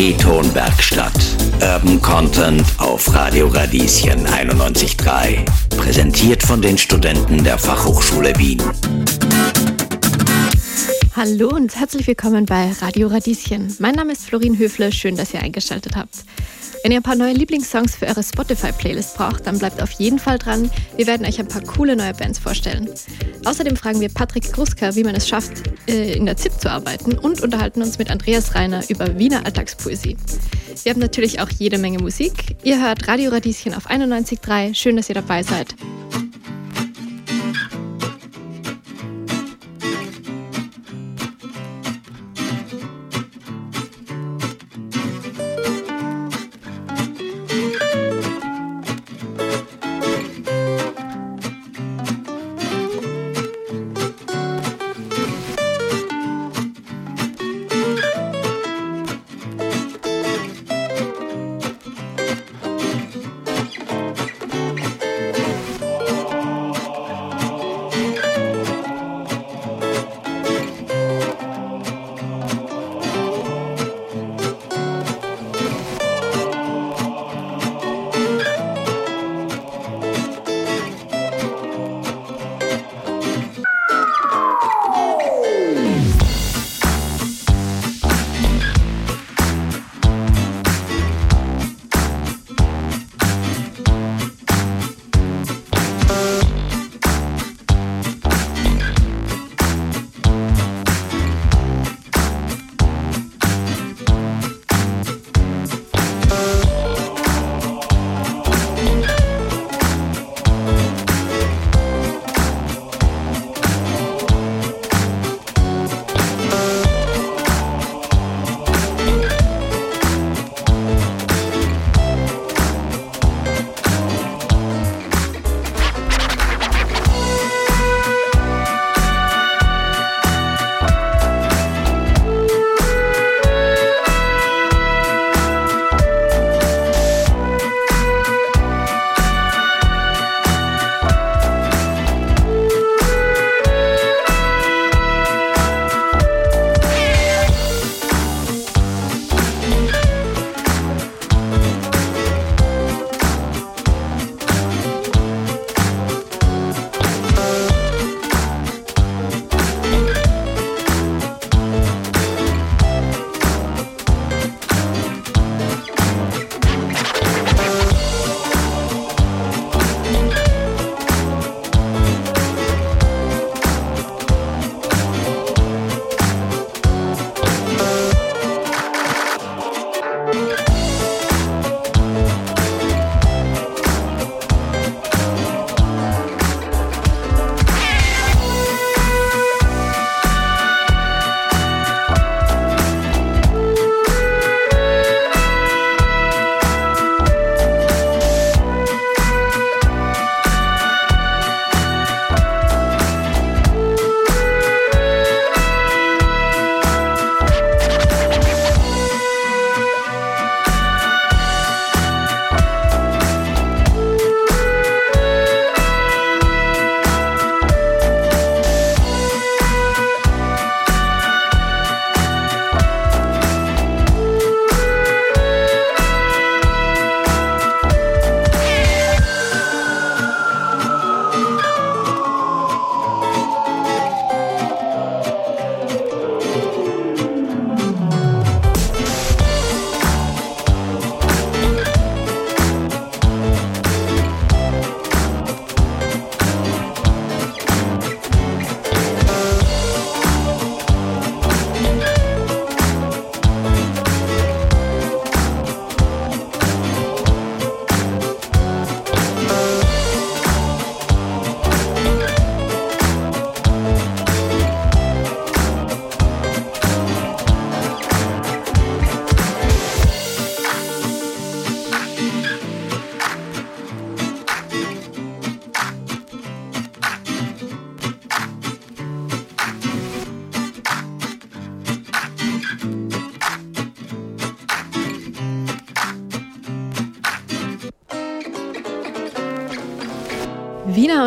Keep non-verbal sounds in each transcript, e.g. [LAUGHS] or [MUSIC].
E-Ton Werkstatt. Urban Content auf Radio Radieschen 91.3. Präsentiert von den Studenten der Fachhochschule Wien. Hallo und herzlich willkommen bei Radio Radieschen. Mein Name ist Florin Höfle, schön, dass ihr eingeschaltet habt. Wenn ihr ein paar neue Lieblingssongs für eure Spotify-Playlist braucht, dann bleibt auf jeden Fall dran. Wir werden euch ein paar coole neue Bands vorstellen. Außerdem fragen wir Patrick Gruska, wie man es schafft, äh, in der ZIP zu arbeiten und unterhalten uns mit Andreas Reiner über Wiener Alltagspoesie. Wir haben natürlich auch jede Menge Musik. Ihr hört Radio Radieschen auf 91.3. Schön, dass ihr dabei seid.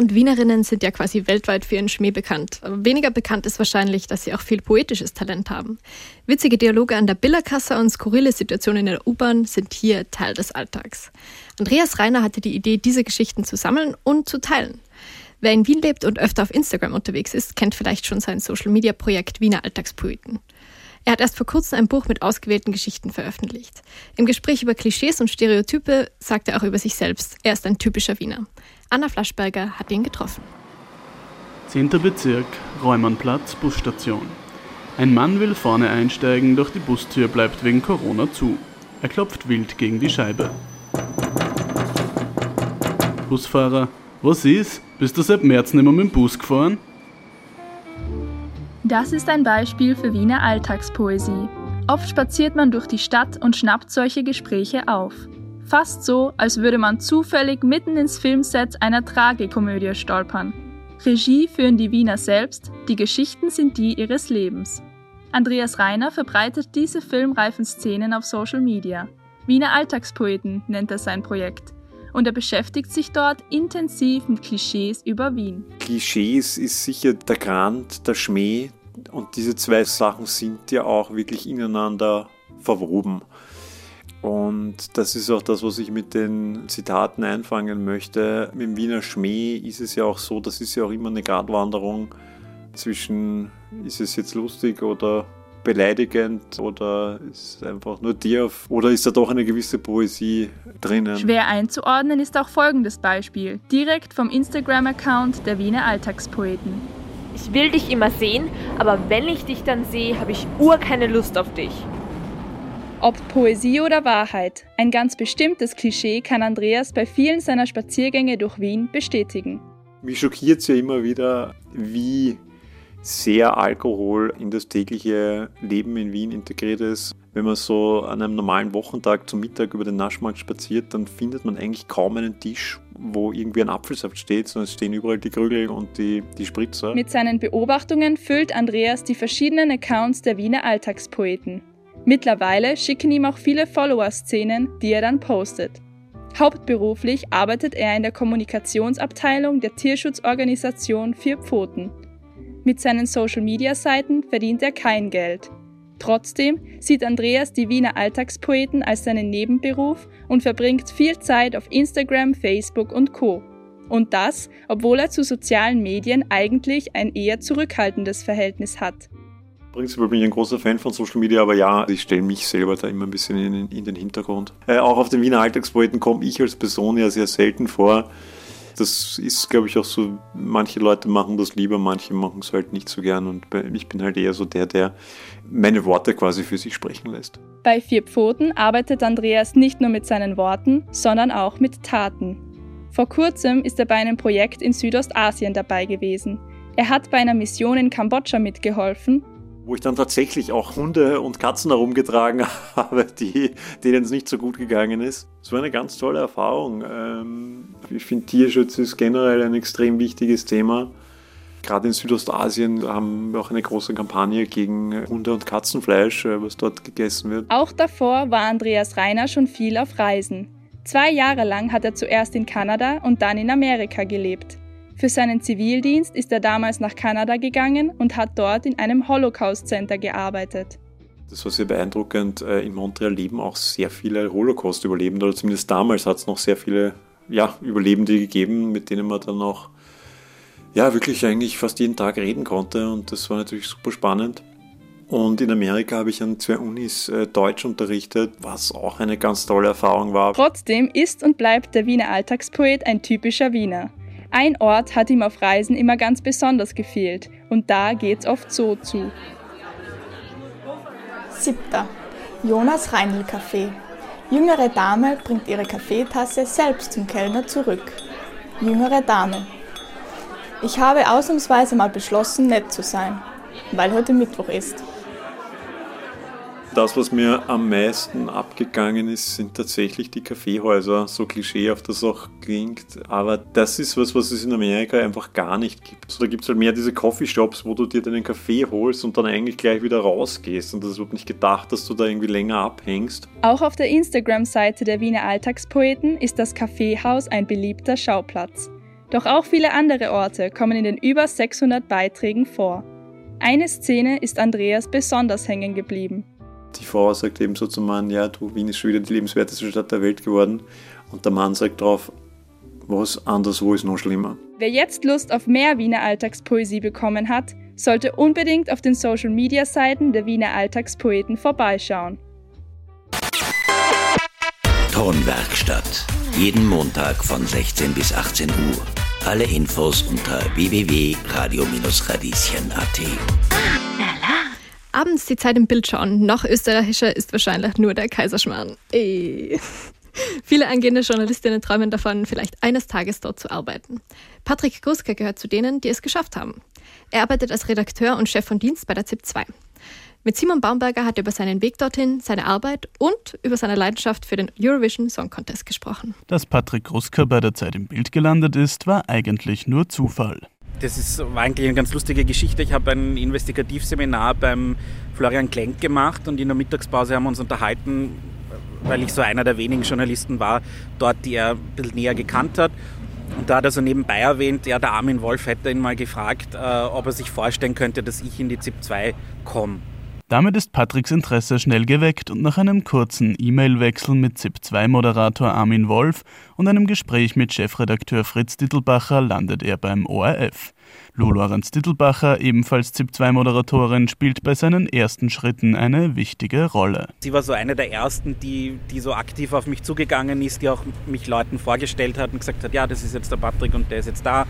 Und Wienerinnen sind ja quasi weltweit für ihren Schmäh bekannt. Aber weniger bekannt ist wahrscheinlich, dass sie auch viel poetisches Talent haben. Witzige Dialoge an der Billerkasse und skurrile Situationen in der U-Bahn sind hier Teil des Alltags. Andreas Reiner hatte die Idee, diese Geschichten zu sammeln und zu teilen. Wer in Wien lebt und öfter auf Instagram unterwegs ist, kennt vielleicht schon sein Social-Media-Projekt Wiener Alltagspoeten. Er hat erst vor kurzem ein Buch mit ausgewählten Geschichten veröffentlicht. Im Gespräch über Klischees und Stereotype sagt er auch über sich selbst, er ist ein typischer Wiener. Anna Flaschberger hat ihn getroffen. 10. Bezirk, Räumannplatz, Busstation. Ein Mann will vorne einsteigen, doch die Bustür bleibt wegen Corona zu. Er klopft wild gegen die Scheibe. Busfahrer, was ist? Bist du seit März nicht mehr mit dem Bus gefahren? Das ist ein Beispiel für Wiener Alltagspoesie. Oft spaziert man durch die Stadt und schnappt solche Gespräche auf. Fast so, als würde man zufällig mitten ins Filmset einer Tragikomödie stolpern. Regie führen die Wiener selbst, die Geschichten sind die ihres Lebens. Andreas Reiner verbreitet diese filmreifen Szenen auf Social Media. Wiener Alltagspoeten nennt er sein Projekt. Und er beschäftigt sich dort intensiv mit Klischees über Wien. Klischees ist sicher der Grand, der Schmäh. Und diese zwei Sachen sind ja auch wirklich ineinander verwoben. Und das ist auch das, was ich mit den Zitaten einfangen möchte. Mit dem Wiener Schmäh ist es ja auch so, das ist ja auch immer eine Gratwanderung zwischen, ist es jetzt lustig oder beleidigend oder ist es einfach nur dir oder ist da doch eine gewisse Poesie drinnen? Schwer einzuordnen ist auch folgendes Beispiel, direkt vom Instagram-Account der Wiener Alltagspoeten. Ich will dich immer sehen, aber wenn ich dich dann sehe, habe ich ur keine Lust auf dich. Ob Poesie oder Wahrheit, ein ganz bestimmtes Klischee kann Andreas bei vielen seiner Spaziergänge durch Wien bestätigen. Mich schockiert es ja immer wieder, wie sehr Alkohol in das tägliche Leben in Wien integriert ist. Wenn man so an einem normalen Wochentag zum Mittag über den Naschmarkt spaziert, dann findet man eigentlich kaum einen Tisch, wo irgendwie ein Apfelsaft steht, sondern es stehen überall die Krügel und die, die Spritzer. Mit seinen Beobachtungen füllt Andreas die verschiedenen Accounts der Wiener Alltagspoeten. Mittlerweile schicken ihm auch viele Follower-Szenen, die er dann postet. Hauptberuflich arbeitet er in der Kommunikationsabteilung der Tierschutzorganisation Vier Pfoten. Mit seinen Social-Media-Seiten verdient er kein Geld. Trotzdem sieht Andreas die Wiener Alltagspoeten als seinen Nebenberuf und verbringt viel Zeit auf Instagram, Facebook und Co. Und das, obwohl er zu sozialen Medien eigentlich ein eher zurückhaltendes Verhältnis hat. Prinzipiell bin ich ein großer Fan von Social Media, aber ja, ich stelle mich selber da immer ein bisschen in, in den Hintergrund. Äh, auch auf den Wiener Alltagspoeten komme ich als Person ja sehr selten vor. Das ist, glaube ich, auch so, manche Leute machen das lieber, manche machen es halt nicht so gern und ich bin halt eher so der, der meine Worte quasi für sich sprechen lässt. Bei Vier Pfoten arbeitet Andreas nicht nur mit seinen Worten, sondern auch mit Taten. Vor kurzem ist er bei einem Projekt in Südostasien dabei gewesen. Er hat bei einer Mission in Kambodscha mitgeholfen wo ich dann tatsächlich auch Hunde und Katzen herumgetragen [LAUGHS] habe, die, denen es nicht so gut gegangen ist. Es war eine ganz tolle Erfahrung. Ähm, ich finde, Tierschutz ist generell ein extrem wichtiges Thema. Gerade in Südostasien haben wir auch eine große Kampagne gegen Hunde- und Katzenfleisch, äh, was dort gegessen wird. Auch davor war Andreas Reiner schon viel auf Reisen. Zwei Jahre lang hat er zuerst in Kanada und dann in Amerika gelebt. Für seinen Zivildienst ist er damals nach Kanada gegangen und hat dort in einem Holocaust-Center gearbeitet. Das war sehr beeindruckend. Äh, in Montreal leben auch sehr viele Holocaust-Überlebende, oder zumindest damals hat es noch sehr viele ja, Überlebende gegeben, mit denen man dann auch ja, wirklich eigentlich fast jeden Tag reden konnte und das war natürlich super spannend. Und in Amerika habe ich an zwei Unis äh, Deutsch unterrichtet, was auch eine ganz tolle Erfahrung war. Trotzdem ist und bleibt der Wiener Alltagspoet ein typischer Wiener. Ein Ort hat ihm auf Reisen immer ganz besonders gefehlt und da geht's oft so zu. Siebter. Jonas Reinl Café. Jüngere Dame bringt ihre Kaffeetasse selbst zum Kellner zurück. Jüngere Dame. Ich habe ausnahmsweise mal beschlossen, nett zu sein, weil heute Mittwoch ist. Das, was mir am meisten abgegangen ist, sind tatsächlich die Kaffeehäuser, so klischeehaft das auch klingt. Aber das ist was, was es in Amerika einfach gar nicht gibt. So, da gibt es halt mehr diese Coffeeshops, wo du dir deinen Kaffee holst und dann eigentlich gleich wieder rausgehst. Und das wird nicht gedacht, dass du da irgendwie länger abhängst. Auch auf der Instagram-Seite der Wiener Alltagspoeten ist das Kaffeehaus ein beliebter Schauplatz. Doch auch viele andere Orte kommen in den über 600 Beiträgen vor. Eine Szene ist Andreas besonders hängen geblieben. Die Frau sagt eben so zum Mann, ja, du, Wien ist schon wieder die lebenswerteste Stadt der Welt geworden. Und der Mann sagt drauf, was anderswo ist noch schlimmer. Wer jetzt Lust auf mehr Wiener Alltagspoesie bekommen hat, sollte unbedingt auf den Social-Media-Seiten der Wiener Alltagspoeten vorbeischauen. Tonwerkstatt. Jeden Montag von 16 bis 18 Uhr. Alle Infos unter www.radio-radieschen.at. Abends die Zeit im Bild schauen. Noch österreichischer ist wahrscheinlich nur der Kaiserschmarrn. Ey. [LAUGHS] Viele angehende Journalistinnen träumen davon, vielleicht eines Tages dort zu arbeiten. Patrick Gruska gehört zu denen, die es geschafft haben. Er arbeitet als Redakteur und Chef von Dienst bei der ZIP 2. Mit Simon Baumberger hat er über seinen Weg dorthin, seine Arbeit und über seine Leidenschaft für den Eurovision Song Contest gesprochen. Dass Patrick Gruska bei der Zeit im Bild gelandet ist, war eigentlich nur Zufall. Das ist, war eigentlich eine ganz lustige Geschichte. Ich habe ein Investigativseminar beim Florian Klenk gemacht und in der Mittagspause haben wir uns unterhalten, weil ich so einer der wenigen Journalisten war, dort, die er ein bisschen näher gekannt hat. Und da hat er so nebenbei erwähnt, ja, der Armin Wolf hätte ihn mal gefragt, äh, ob er sich vorstellen könnte, dass ich in die ZIP 2 komme. Damit ist Patricks Interesse schnell geweckt und nach einem kurzen E-Mail-Wechsel mit ZIP-2-Moderator Armin Wolf und einem Gespräch mit Chefredakteur Fritz Dittelbacher landet er beim ORF. Lou Lorenz Dittelbacher, ebenfalls ZIP-2-Moderatorin, spielt bei seinen ersten Schritten eine wichtige Rolle. Sie war so eine der ersten, die, die so aktiv auf mich zugegangen ist, die auch mich Leuten vorgestellt hat und gesagt hat, ja, das ist jetzt der Patrick und der ist jetzt da.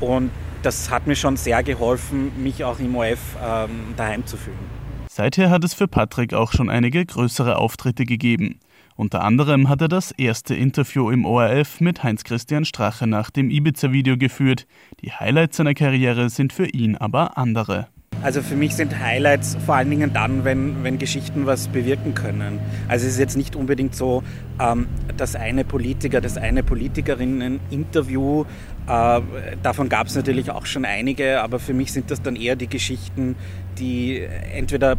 Und das hat mir schon sehr geholfen, mich auch im ORF ähm, daheim zu fühlen. Seither hat es für Patrick auch schon einige größere Auftritte gegeben. Unter anderem hat er das erste Interview im ORF mit Heinz-Christian Strache nach dem Ibiza-Video geführt. Die Highlights seiner Karriere sind für ihn aber andere. Also für mich sind Highlights vor allen Dingen dann, wenn, wenn Geschichten was bewirken können. Also es ist jetzt nicht unbedingt so, ähm, dass eine Politiker, das eine Politikerin ein Interview, äh, davon gab es natürlich auch schon einige, aber für mich sind das dann eher die Geschichten, die entweder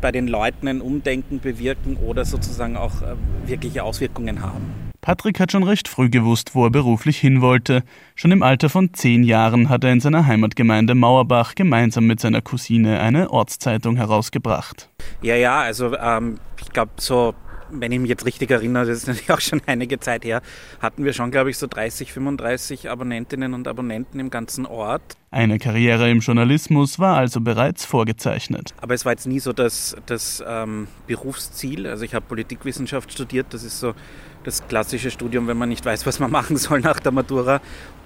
bei den Leuten ein Umdenken bewirken oder sozusagen auch äh, wirkliche Auswirkungen haben. Patrick hat schon recht früh gewusst, wo er beruflich hin wollte. Schon im Alter von zehn Jahren hat er in seiner Heimatgemeinde Mauerbach gemeinsam mit seiner Cousine eine Ortszeitung herausgebracht. Ja, ja, also ähm, ich glaube so wenn ich mich jetzt richtig erinnere, das ist natürlich auch schon einige Zeit her, hatten wir schon, glaube ich, so 30, 35 Abonnentinnen und Abonnenten im ganzen Ort. Eine Karriere im Journalismus war also bereits vorgezeichnet. Aber es war jetzt nie so das, das ähm, Berufsziel. Also ich habe Politikwissenschaft studiert, das ist so das klassische Studium, wenn man nicht weiß, was man machen soll nach der Matura.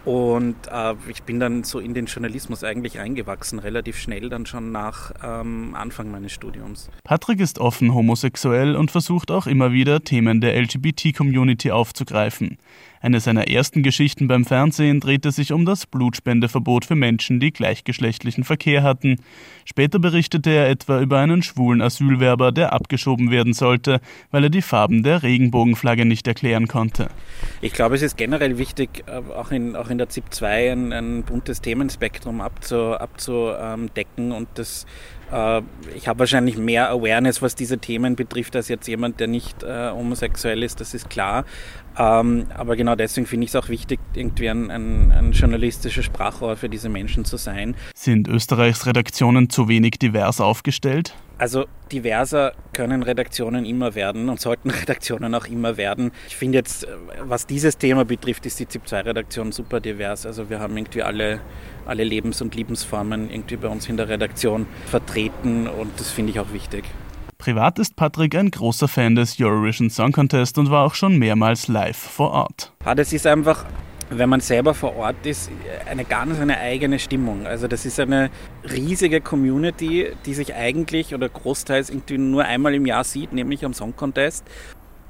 Und äh, ich bin dann so in den Journalismus eigentlich reingewachsen, relativ schnell dann schon nach ähm, Anfang meines Studiums. Patrick ist offen homosexuell und versucht auch immer wieder Themen der LGBT-Community aufzugreifen. Eine seiner ersten Geschichten beim Fernsehen drehte sich um das Blutspendeverbot für Menschen, die gleichgeschlechtlichen Verkehr hatten. Später berichtete er etwa über einen schwulen Asylwerber, der abgeschoben werden sollte, weil er die Farben der Regenbogenflagge nicht erklären konnte. Ich glaube, es ist generell wichtig, äh, auch in, auch in der ZIP 2 ein, ein buntes Themenspektrum abzu, abzudecken und das ich habe wahrscheinlich mehr Awareness, was diese Themen betrifft, als jetzt jemand, der nicht äh, homosexuell ist, das ist klar. Ähm, aber genau deswegen finde ich es auch wichtig, irgendwie ein, ein, ein journalistischer Sprachrohr für diese Menschen zu sein. Sind Österreichs Redaktionen zu wenig divers aufgestellt? Also diverser können Redaktionen immer werden und sollten [LAUGHS] Redaktionen auch immer werden. Ich finde jetzt, was dieses Thema betrifft, ist die ZIP-2-Redaktion super divers. Also wir haben irgendwie alle, alle Lebens- und Lebensformen irgendwie bei uns in der Redaktion vertreten und das finde ich auch wichtig. Privat ist Patrick ein großer Fan des Eurovision Song Contest und war auch schon mehrmals live vor Ort. Ja, das ist einfach wenn man selber vor Ort ist, eine ganz eine eigene Stimmung. Also das ist eine riesige Community, die sich eigentlich oder großteils irgendwie nur einmal im Jahr sieht, nämlich am Song Contest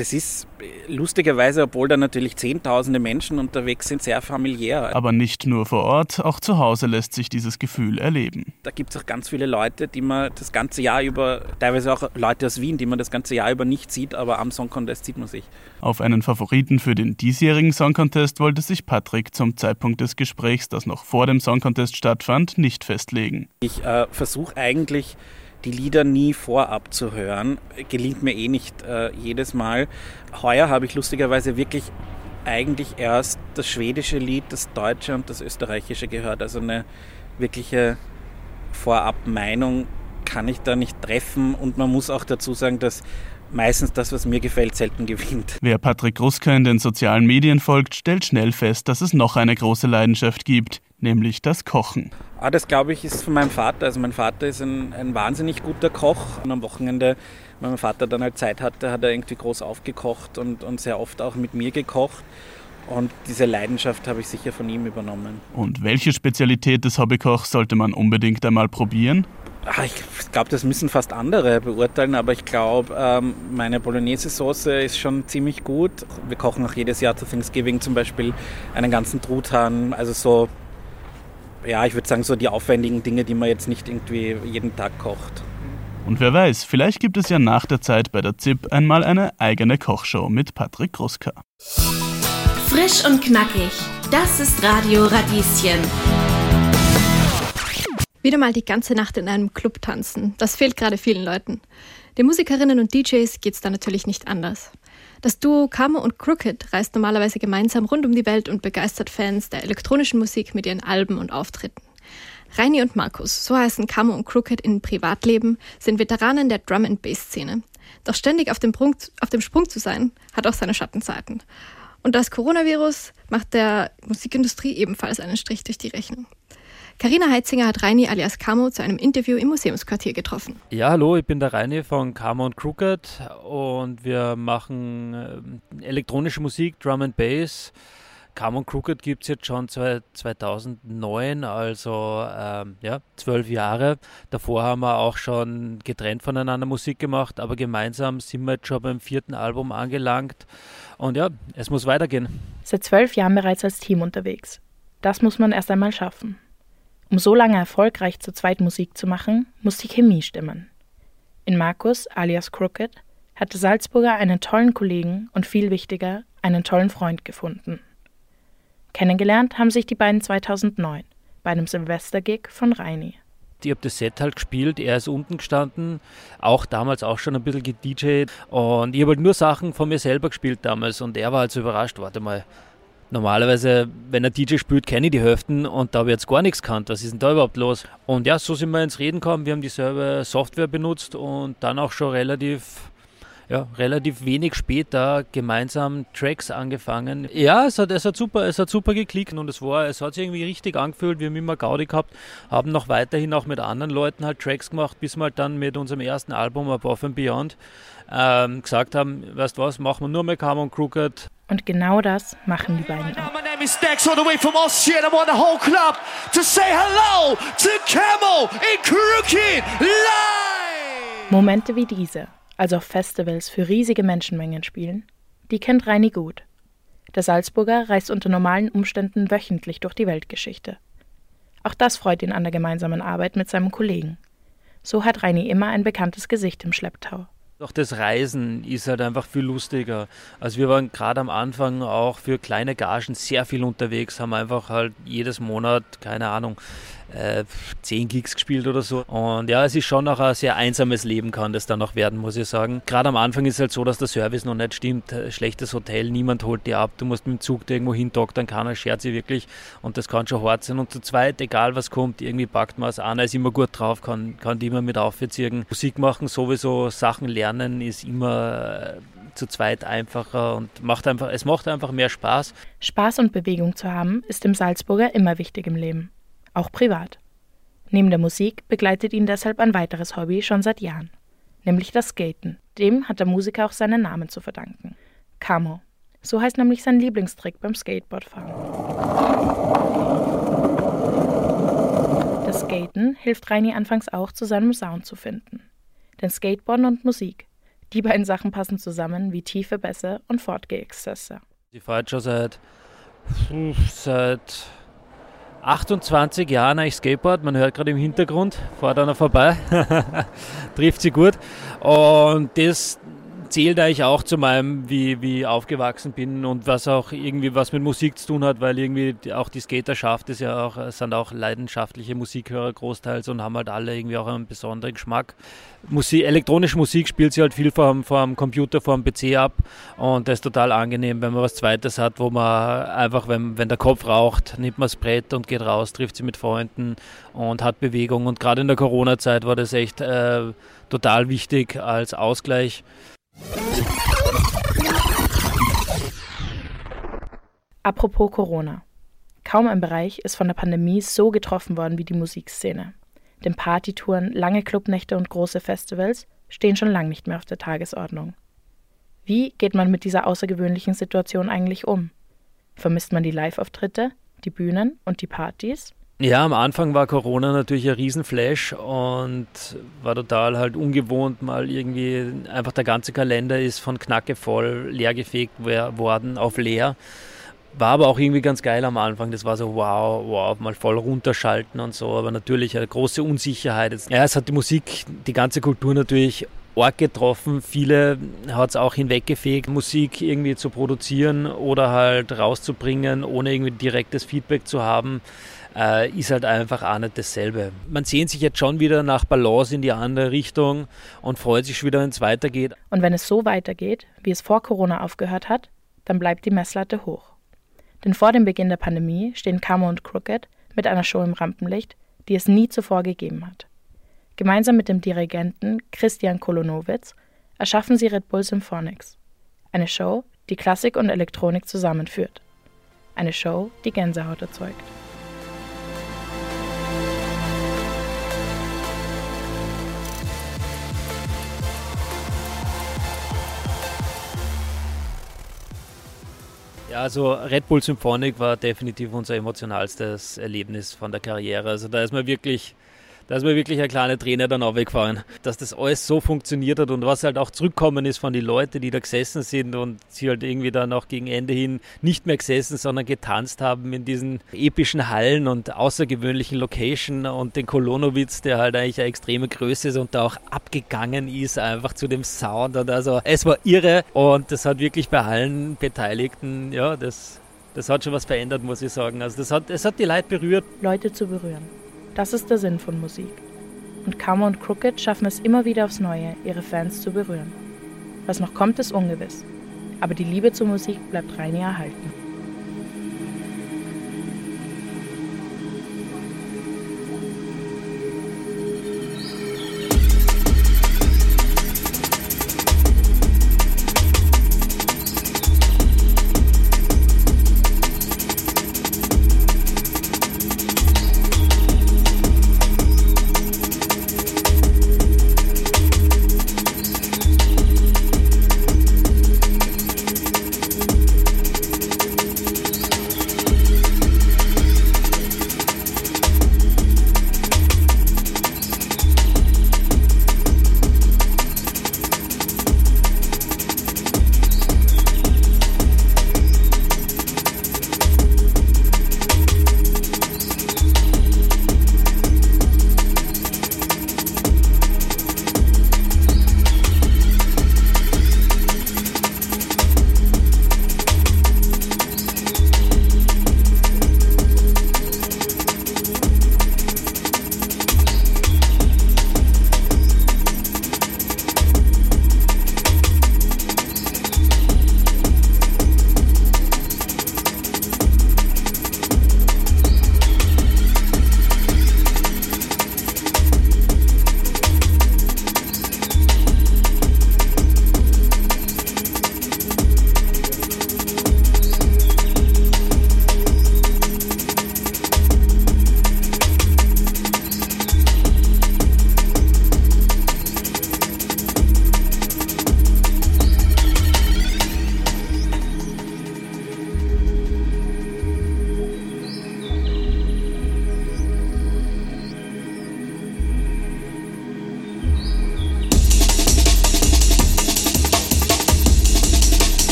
das ist lustigerweise, obwohl da natürlich Zehntausende Menschen unterwegs sind, sehr familiär. Aber nicht nur vor Ort, auch zu Hause lässt sich dieses Gefühl erleben. Da gibt es auch ganz viele Leute, die man das ganze Jahr über, teilweise auch Leute aus Wien, die man das ganze Jahr über nicht sieht, aber am Song Contest sieht man sich. Auf einen Favoriten für den diesjährigen Song Contest wollte sich Patrick zum Zeitpunkt des Gesprächs, das noch vor dem Song Contest stattfand, nicht festlegen. Ich äh, versuche eigentlich die Lieder nie vorab zu hören. Gelingt mir eh nicht äh, jedes Mal. Heuer habe ich lustigerweise wirklich eigentlich erst das schwedische Lied, das deutsche und das österreichische gehört. Also eine wirkliche Vorab-Meinung kann ich da nicht treffen und man muss auch dazu sagen, dass meistens das, was mir gefällt, selten gewinnt. Wer Patrick Ruska in den sozialen Medien folgt, stellt schnell fest, dass es noch eine große Leidenschaft gibt, nämlich das Kochen. Ah, das glaube ich ist von meinem Vater. Also mein Vater ist ein, ein wahnsinnig guter Koch. Und am Wochenende, wenn mein Vater dann halt Zeit hatte, hat er irgendwie groß aufgekocht und, und sehr oft auch mit mir gekocht. Und diese Leidenschaft habe ich sicher von ihm übernommen. Und welche Spezialität des Hobbykochs sollte man unbedingt einmal probieren? Ach, ich glaube, das müssen fast andere beurteilen, aber ich glaube, ähm, meine Bolognese-Soße ist schon ziemlich gut. Wir kochen auch jedes Jahr zu Thanksgiving zum Beispiel einen ganzen Truthahn. Also so, ja, ich würde sagen, so die aufwendigen Dinge, die man jetzt nicht irgendwie jeden Tag kocht. Und wer weiß, vielleicht gibt es ja nach der Zeit bei der ZIP einmal eine eigene Kochshow mit Patrick Gruska. Frisch und knackig, das ist Radio Radieschen. Wieder mal die ganze Nacht in einem Club tanzen. Das fehlt gerade vielen Leuten. Den Musikerinnen und DJs geht's da natürlich nicht anders. Das Duo Camo und Crooked reist normalerweise gemeinsam rund um die Welt und begeistert Fans der elektronischen Musik mit ihren Alben und Auftritten. Reini und Markus, so heißen Camo und Crooked in Privatleben, sind Veteranen der Drum and Bass Szene. Doch ständig auf dem, Sprung, auf dem Sprung zu sein, hat auch seine Schattenseiten. Und das Coronavirus macht der Musikindustrie ebenfalls einen Strich durch die Rechnung. Karina Heitzinger hat Reini alias Camo zu einem Interview im Museumsquartier getroffen. Ja, hallo, ich bin der Reini von Camo und Crooked und wir machen äh, elektronische Musik, Drum and Bass. Camo und Crooked gibt es jetzt schon seit 2009, also ähm, ja, zwölf Jahre. Davor haben wir auch schon getrennt voneinander Musik gemacht, aber gemeinsam sind wir jetzt schon beim vierten Album angelangt. Und ja, es muss weitergehen. Seit zwölf Jahren bereits als Team unterwegs. Das muss man erst einmal schaffen. Um so lange erfolgreich zu zweit Musik zu machen, muss die Chemie stimmen. In Markus alias Crooked hatte Salzburger einen tollen Kollegen und viel wichtiger, einen tollen Freund gefunden. Kennengelernt haben sich die beiden 2009 bei einem Silvestergig von Reini. Ich habe das Set halt gespielt, er ist unten gestanden, auch damals auch schon ein bisschen gedjed und ich habe halt nur Sachen von mir selber gespielt damals und er war halt so überrascht, warte mal, Normalerweise, wenn ein DJ spielt, kenne ich die Hälften und da habe ich jetzt gar nichts gekannt. Was ist denn da überhaupt los? Und ja, so sind wir ins Reden gekommen. Wir haben dieselbe Software benutzt und dann auch schon relativ ja, relativ wenig später gemeinsam Tracks angefangen. Ja, es hat, es hat super, es hat super geklickt und es war, es hat sich irgendwie richtig angefühlt. Wir haben immer Gaudi gehabt, haben noch weiterhin auch mit anderen Leuten halt Tracks gemacht, bis wir halt dann mit unserem ersten Album Above and Beyond ähm, gesagt haben, weißt was, machen wir nur mehr Calm und Crooked. Und genau das machen die beiden auch. Momente wie diese, also auf Festivals für riesige Menschenmengen spielen, die kennt Reini gut. Der Salzburger reist unter normalen Umständen wöchentlich durch die Weltgeschichte. Auch das freut ihn an der gemeinsamen Arbeit mit seinem Kollegen. So hat Reini immer ein bekanntes Gesicht im Schlepptau. Auch das Reisen ist halt einfach viel lustiger. Also wir waren gerade am Anfang auch für kleine Gagen sehr viel unterwegs, haben einfach halt jedes Monat, keine Ahnung, äh, 10 Gigs gespielt oder so. Und ja, es ist schon noch ein sehr einsames Leben kann das dann noch werden, muss ich sagen. Gerade am Anfang ist es halt so, dass der Service noch nicht stimmt. Schlechtes Hotel, niemand holt dir ab. Du musst mit dem Zug da irgendwo hindoktern, keiner schert sich wirklich. Und das kann schon hart sein. Und zu zweit, egal was kommt, irgendwie packt man es. Einer ist immer gut drauf, kann, kann die immer mit aufziehen. Musik machen, sowieso Sachen lernen, ist immer äh, zu zweit einfacher und macht einfach, es macht einfach mehr Spaß. Spaß und Bewegung zu haben, ist dem Salzburger immer wichtig im Leben auch privat. Neben der Musik begleitet ihn deshalb ein weiteres Hobby schon seit Jahren, nämlich das Skaten. Dem hat der Musiker auch seinen Namen zu verdanken. Camo. So heißt nämlich sein Lieblingstrick beim Skateboardfahren. Das Skaten hilft Reini anfangs auch, zu seinem Sound zu finden. Denn Skateboarden und Musik, die beiden Sachen passen zusammen wie tiefe Bässe und Fortgeh-Exzesse. Ich fahre schon seit, seit 28 Jahren eigentlich Skateboard, man hört gerade im Hintergrund, fahrt einer vorbei, [LAUGHS] trifft sie gut. Und das zählt eigentlich auch zu meinem, wie, wie aufgewachsen bin und was auch irgendwie was mit Musik zu tun hat, weil irgendwie auch die Skaterschaft ist ja auch, sind auch leidenschaftliche Musikhörer großteils und haben halt alle irgendwie auch einen besonderen Geschmack. Musik, elektronische Musik spielt sie halt viel vor dem Computer, vor dem PC ab und das ist total angenehm, wenn man was Zweites hat, wo man einfach, wenn, wenn der Kopf raucht, nimmt man das Brett und geht raus, trifft sie mit Freunden und hat Bewegung und gerade in der Corona-Zeit war das echt äh, total wichtig als Ausgleich. Apropos Corona. Kaum ein Bereich ist von der Pandemie so getroffen worden wie die Musikszene. Denn Partytouren, lange Clubnächte und große Festivals stehen schon lange nicht mehr auf der Tagesordnung. Wie geht man mit dieser außergewöhnlichen Situation eigentlich um? Vermisst man die Live-Auftritte, die Bühnen und die Partys? Ja, am Anfang war Corona natürlich ein Riesenflash und war total halt ungewohnt, mal irgendwie einfach der ganze Kalender ist von Knacke voll leergefegt worden auf leer. War aber auch irgendwie ganz geil am Anfang. Das war so, wow, wow, mal voll runterschalten und so. Aber natürlich eine große Unsicherheit. Ja, es hat die Musik, die ganze Kultur natürlich arg getroffen. Viele hat es auch hinweggefegt, Musik irgendwie zu produzieren oder halt rauszubringen, ohne irgendwie direktes Feedback zu haben äh, ist halt einfach auch nicht dasselbe. Man sehnt sich jetzt schon wieder nach Balance in die andere Richtung und freut sich wieder, wenn es weitergeht. Und wenn es so weitergeht, wie es vor Corona aufgehört hat, dann bleibt die Messlatte hoch. Denn vor dem Beginn der Pandemie stehen Camo und Crooked mit einer Show im Rampenlicht, die es nie zuvor gegeben hat. Gemeinsam mit dem Dirigenten Christian Kolonowitz erschaffen sie Red Bull Symphonics. Eine Show, die Klassik und Elektronik zusammenführt. Eine Show, die Gänsehaut erzeugt. Ja, also Red Bull Symphonic war definitiv unser emotionalstes Erlebnis von der Karriere. Also da ist man wirklich da ist mir wirklich ein kleiner Trainer dann auch weggefahren, dass das alles so funktioniert hat und was halt auch zurückkommen ist von den Leuten, die da gesessen sind und sie halt irgendwie dann auch gegen Ende hin nicht mehr gesessen, sondern getanzt haben in diesen epischen Hallen und außergewöhnlichen Location und den Kolonowitz, der halt eigentlich eine extreme Größe ist und da auch abgegangen ist einfach zu dem Sound und also es war irre und das hat wirklich bei allen Beteiligten, ja, das das hat schon was verändert, muss ich sagen. Also das hat, es hat die Leute berührt. Leute zu berühren. Das ist der Sinn von Musik. Und Karma und Crooked schaffen es immer wieder aufs Neue, ihre Fans zu berühren. Was noch kommt, ist ungewiss. Aber die Liebe zur Musik bleibt rein erhalten.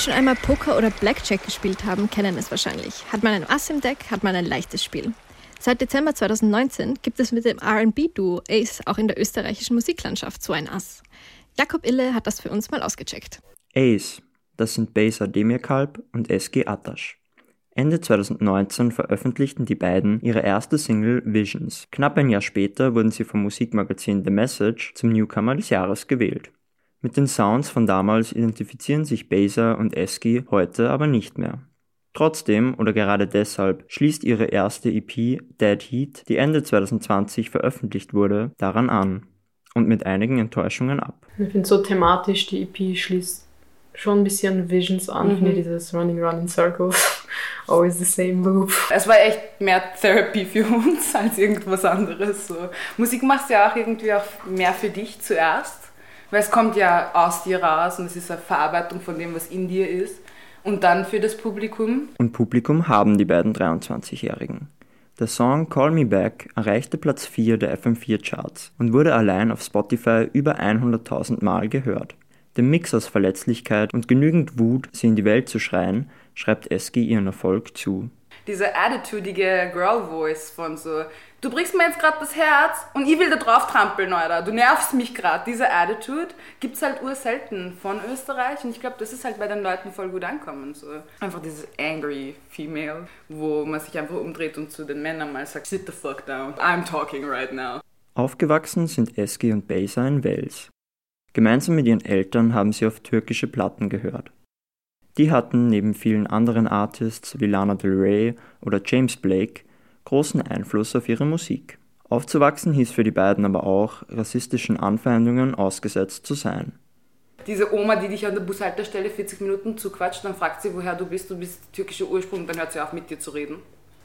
Schon einmal Poker oder Blackjack gespielt haben, kennen es wahrscheinlich. Hat man ein Ass im Deck, hat man ein leichtes Spiel. Seit Dezember 2019 gibt es mit dem RB-Duo Ace auch in der österreichischen Musiklandschaft so ein Ass. Jakob Ille hat das für uns mal ausgecheckt. Ace, das sind Besa Demirkalb und SG Atasch. Ende 2019 veröffentlichten die beiden ihre erste Single Visions. Knapp ein Jahr später wurden sie vom Musikmagazin The Message zum Newcomer des Jahres gewählt. Mit den Sounds von damals identifizieren sich Beza und Eski heute aber nicht mehr. Trotzdem oder gerade deshalb schließt ihre erste EP Dead Heat, die Ende 2020 veröffentlicht wurde, daran an und mit einigen Enttäuschungen ab. Ich finde so thematisch, die EP schließt schon ein bisschen Visions an, mhm. finde dieses Running Run in Circles, [LAUGHS] always the same loop. Es war echt mehr Therapy für uns [LAUGHS] als irgendwas anderes. So. Musik machst du ja auch irgendwie auch mehr für dich zuerst, weil es kommt ja aus dir raus und es ist eine Verarbeitung von dem, was in dir ist. Und dann für das Publikum. Und Publikum haben die beiden 23-Jährigen. Der Song Call Me Back erreichte Platz 4 der FM4-Charts und wurde allein auf Spotify über 100.000 Mal gehört. Dem Mix aus Verletzlichkeit und genügend Wut, sie in die Welt zu schreien, schreibt Eski ihren Erfolg zu. Diese attitudige Girl Voice von so, du brichst mir jetzt gerade das Herz und ich will da drauf trampeln, Alter. Du nervst mich gerade. Diese Attitude gibt es halt urselten von Österreich und ich glaube, das ist halt bei den Leuten voll gut ankommen. So. Einfach dieses angry Female, wo man sich einfach umdreht und zu den Männern mal sagt, sit the fuck down, I'm talking right now. Aufgewachsen sind Eski und Beysa in Wales. Gemeinsam mit ihren Eltern haben sie auf türkische Platten gehört. Die hatten neben vielen anderen Artists wie Lana Del Rey oder James Blake großen Einfluss auf ihre Musik. Aufzuwachsen hieß für die beiden aber auch, rassistischen Anfeindungen ausgesetzt zu sein. Diese Oma, die dich an der Bushaltestelle 40 Minuten zuquatscht, dann fragt sie, woher du bist, du bist türkischer Ursprung, dann hört sie auf mit dir zu reden.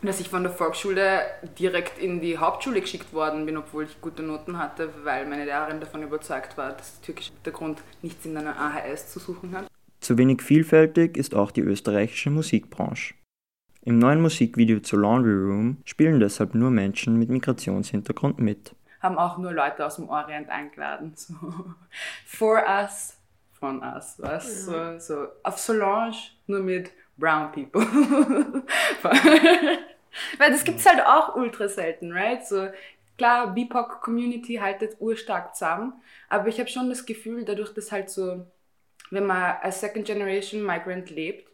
Dass ich von der Volksschule direkt in die Hauptschule geschickt worden bin, obwohl ich gute Noten hatte, weil meine Lehrerin davon überzeugt war, dass türkischer Hintergrund nichts in einer AHS zu suchen hat. Zu wenig vielfältig ist auch die österreichische Musikbranche. Im neuen Musikvideo zu Laundry Room spielen deshalb nur Menschen mit Migrationshintergrund mit. Haben auch nur Leute aus dem Orient eingeladen. So. For us, von us, was? So, so. Auf Solange nur mit brown people. [LAUGHS] Weil das gibt es halt auch ultra selten, right? So, klar, BIPOC-Community haltet urstark zusammen, aber ich habe schon das Gefühl, dadurch, dass halt so, wenn man als Second Generation Migrant lebt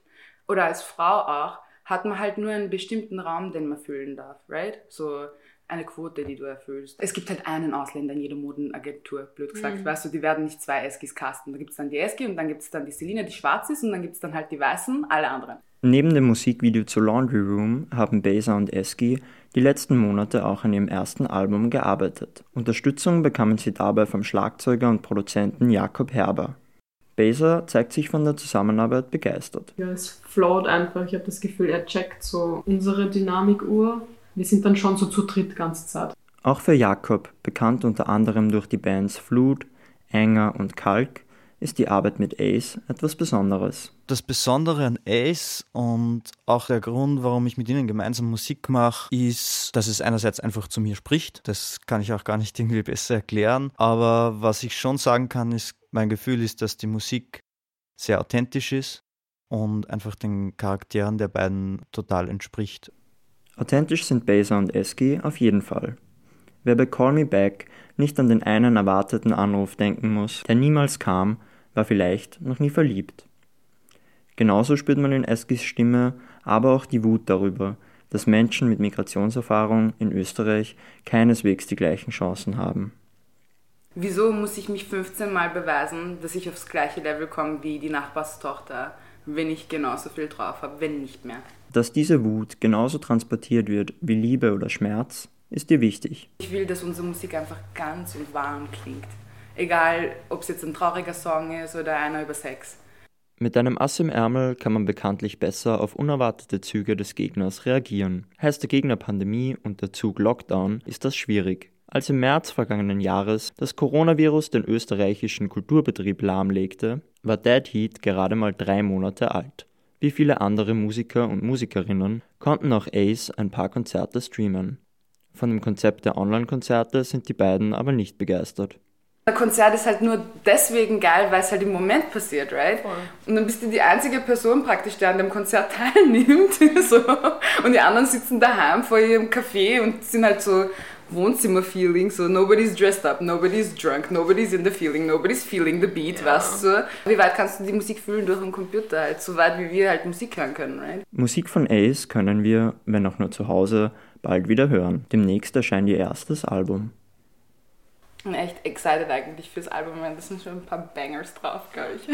oder als Frau auch, hat man halt nur einen bestimmten Raum, den man füllen darf, right? So eine Quote, die du erfüllst. Es gibt halt einen Ausländer in jeder Modenagentur, blöd gesagt. Mhm. Weißt du, die werden nicht zwei Eskis casten. Da gibt es dann die Eski und dann gibt es dann die Selina, die schwarz ist und dann gibt es dann halt die Weißen, alle anderen. Neben dem Musikvideo zu Laundry Room haben Beza und Eski die letzten Monate auch an ihrem ersten Album gearbeitet. Unterstützung bekamen sie dabei vom Schlagzeuger und Produzenten Jakob Herber. Baser zeigt sich von der Zusammenarbeit begeistert. Ja, es float einfach. Ich habe das Gefühl, er checkt so unsere Dynamikuhr. Wir sind dann schon so zu dritt ganze Zeit. Auch für Jakob, bekannt unter anderem durch die Bands Flut, Enger und Kalk, ist die Arbeit mit Ace etwas Besonderes. Das Besondere an Ace und auch der Grund, warum ich mit ihnen gemeinsam Musik mache, ist, dass es einerseits einfach zu mir spricht. Das kann ich auch gar nicht [LAUGHS] irgendwie besser erklären. Aber was ich schon sagen kann, ist, mein Gefühl ist, dass die Musik sehr authentisch ist und einfach den Charakteren der beiden total entspricht. Authentisch sind Baser und Eski auf jeden Fall. Wer bei Call Me Back nicht an den einen erwarteten Anruf denken muss, der niemals kam, war vielleicht noch nie verliebt. Genauso spürt man in Eskis Stimme aber auch die Wut darüber, dass Menschen mit Migrationserfahrung in Österreich keineswegs die gleichen Chancen haben. Wieso muss ich mich 15 Mal beweisen, dass ich aufs gleiche Level komme wie die Nachbarstochter, wenn ich genauso viel drauf habe, wenn nicht mehr? Dass diese Wut genauso transportiert wird wie Liebe oder Schmerz, ist dir wichtig. Ich will, dass unsere Musik einfach ganz und warm klingt. Egal, ob es jetzt ein trauriger Song ist oder einer über Sex. Mit einem Ass im Ärmel kann man bekanntlich besser auf unerwartete Züge des Gegners reagieren. Heißt der Gegner Pandemie und der Zug Lockdown, ist das schwierig. Als im März vergangenen Jahres das Coronavirus den österreichischen Kulturbetrieb lahmlegte, war Dead Heat gerade mal drei Monate alt. Wie viele andere Musiker und Musikerinnen konnten auch Ace ein paar Konzerte streamen. Von dem Konzept der Online-Konzerte sind die beiden aber nicht begeistert. Ein Konzert ist halt nur deswegen geil, weil es halt im Moment passiert, right? Voll. Und dann bist du die einzige Person praktisch, die an dem Konzert [LAUGHS] teilnimmt. so. Und die anderen sitzen daheim vor ihrem Café und sind halt so Wohnzimmer-Feeling, so nobody's dressed up, nobody's drunk, nobody's in the feeling, nobody's feeling the beat, ja. weißt du? Wie weit kannst du die Musik fühlen durch einen Computer? Halt so weit, wie wir halt Musik hören können, right? Musik von Ace können wir, wenn auch nur zu Hause, bald wieder hören. Demnächst erscheint ihr erstes Album bin echt excited eigentlich fürs Album. Da sind schon ein paar Bangers drauf, glaube ich. [LAUGHS]